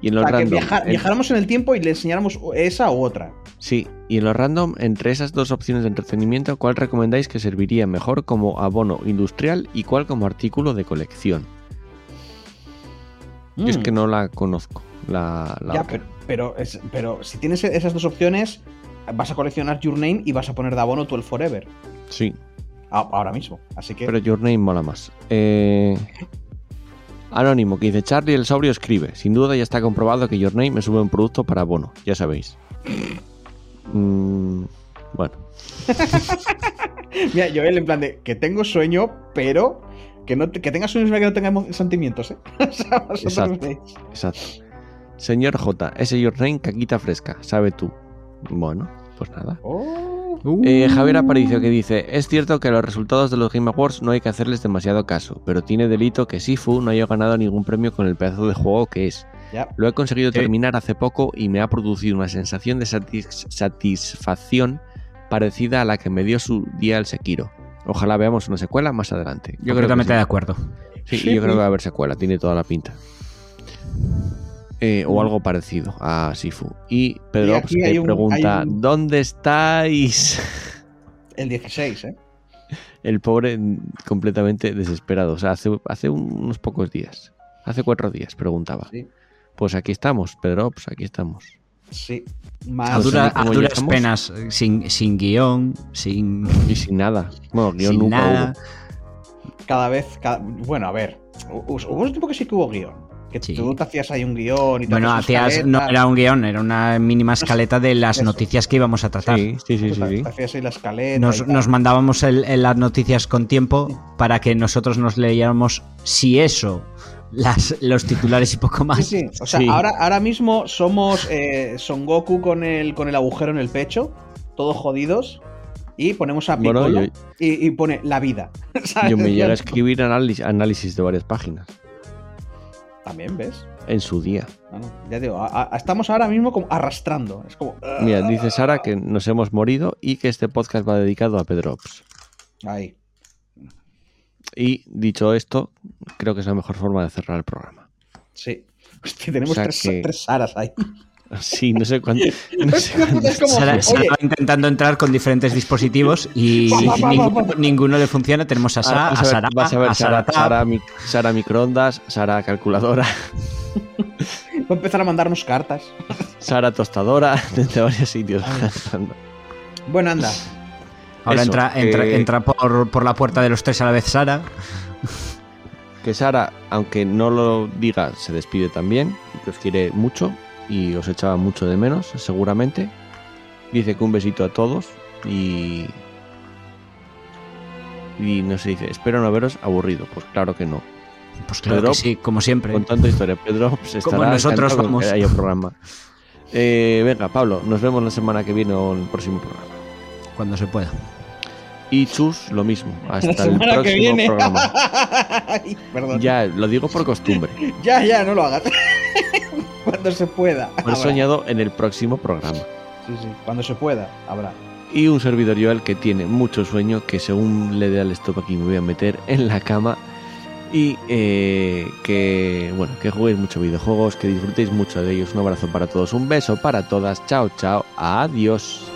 Y en los Para que en- viajáramos en el tiempo y le enseñáramos esa u otra. Sí, y en los random, entre esas dos opciones de entretenimiento, ¿cuál recomendáis que serviría mejor como abono industrial y cuál como artículo de colección? Yo es Mm. que no la conozco. La, la Ya, otra. pero, pero, es- pero si tienes esas dos opciones, vas a coleccionar Your Name y vas a poner de abono 12 Forever. Sí, A- ahora mismo. Así que. pero Your Name mola más. Eh, Anónimo, que dice Charlie el sobrio escribe. Sin duda ya está comprobado que Your Name es un buen producto para abono, ya sabéis. Mm, bueno, Mira, Joel, en plan de que tengo sueño, pero que, no que tengas sueños que no tenga sentimientos, ¿eh? o sea, Exacto. exacto. Señor J, ese Your Name caquita fresca, sabe tú. Bueno, pues nada. Oh. Eh, Javier Aparicio que dice, es cierto que a los resultados de los Game Awards no hay que hacerles demasiado caso, pero tiene delito que Sifu no haya ganado ningún premio con el pedazo de juego que es. Lo he conseguido Sí. terminar hace poco y me ha producido una sensación de satis- satisfacción parecida a la que me dio su día el Sekiro. Ojalá veamos una secuela más adelante. Yo creo que sí. de acuerdo. Sí, Sí. yo creo que va a haber secuela, tiene toda la pinta. Eh, o algo parecido a Sifu. Y Pedro Y aquí que hay un- pregunta, hay un- ¿dónde estáis? El 16, ¿eh? El pobre mm, completamente desesperado. O sea, hace, hace un- unos pocos días. Hace cuatro días preguntaba. Sí. Pues aquí estamos, Pedro, pues aquí estamos. Sí. A, Más. dura- ¿cómo a duras llegamos? penas, eh, sin, sin guion, sin, Y sin nada. Bueno, guion sin nunca nada. hubo. Cada vez. cada- Bueno, a ver. hu- Hubo un tiempo que sí que hubo guion. Que Sí. tú te hacías ahí un guion y Bueno, hacías no era un guion, era una mínima escaleta de las Eso. noticias que íbamos a tratar. Sí, sí, sí, sí. te- sí. te hacías ahí la escaleta. Nos, mandábamos el- el- las noticias con tiempo para que nosotros nos leyéramos, si eso, las, los titulares y poco más. Sí, sí. O sea, Sí. ahora, ahora mismo somos eh, Son Goku con el, con el agujero en el pecho, todos jodidos, y ponemos a Bueno, Piccolo yo- y, y pone la vida. ¿sabes? Yo me llegué a escribir análisis, análisis de varias páginas. También, ¿ves? En su día. Bueno, ya digo, a- a- estamos ahora mismo como arrastrando. Es como. Mira, dice Sara que nos hemos morido y que este podcast va dedicado a Pedrops. Ahí. Y dicho esto, creo que es la mejor forma de cerrar el programa. Sí. Hostia, tenemos O sea tres, que- tres Saras ahí. Sí, no sé cuánto. No sé cuánto- Es como, Sara, Sara va intentando entrar con diferentes dispositivos y ninguno, le funciona. Tenemos a, Sa- Ah, a Sara, vas a ver a Sara, Sara. Sara, mic- Sara microondas, Sara calculadora, va a empezar a mandarnos cartas. Sara tostadora, desde varios sitios. Bueno, anda. Ahora Eso, entra, entra, eh, entra por, por la puerta de los tres a la vez Sara. que Sara, aunque no lo diga, se despide también y que os quiere mucho y os echaba mucho de menos, seguramente. Dice que un besito a todos y. Y no se dice, espero no veros aburrido. Pues claro que no. Pues claro Pedro, que sí, como siempre. Con tanta historia, Pedro pues, estará Como nosotros vamos. que haya programa. Eh, venga, Pablo, nos vemos la semana que viene o en el próximo programa. Cuando se pueda. Y Chus, lo mismo. La Hasta el que próximo viene. programa. Ay, Perdón. Ya. Ya, lo digo por costumbre. ya, no lo hagas. Cuando se pueda. Por soñado en el próximo programa. Sí, sí. Cuando se pueda, habrá. Y un servidor Joel que tiene mucho sueño, que según le dé al stop aquí me voy a meter en la cama. Y eh, que, bueno, que juguéis mucho videojuegos, que disfrutéis mucho de ellos. Un abrazo para todos, un beso para todas. Chao, chao. Adiós.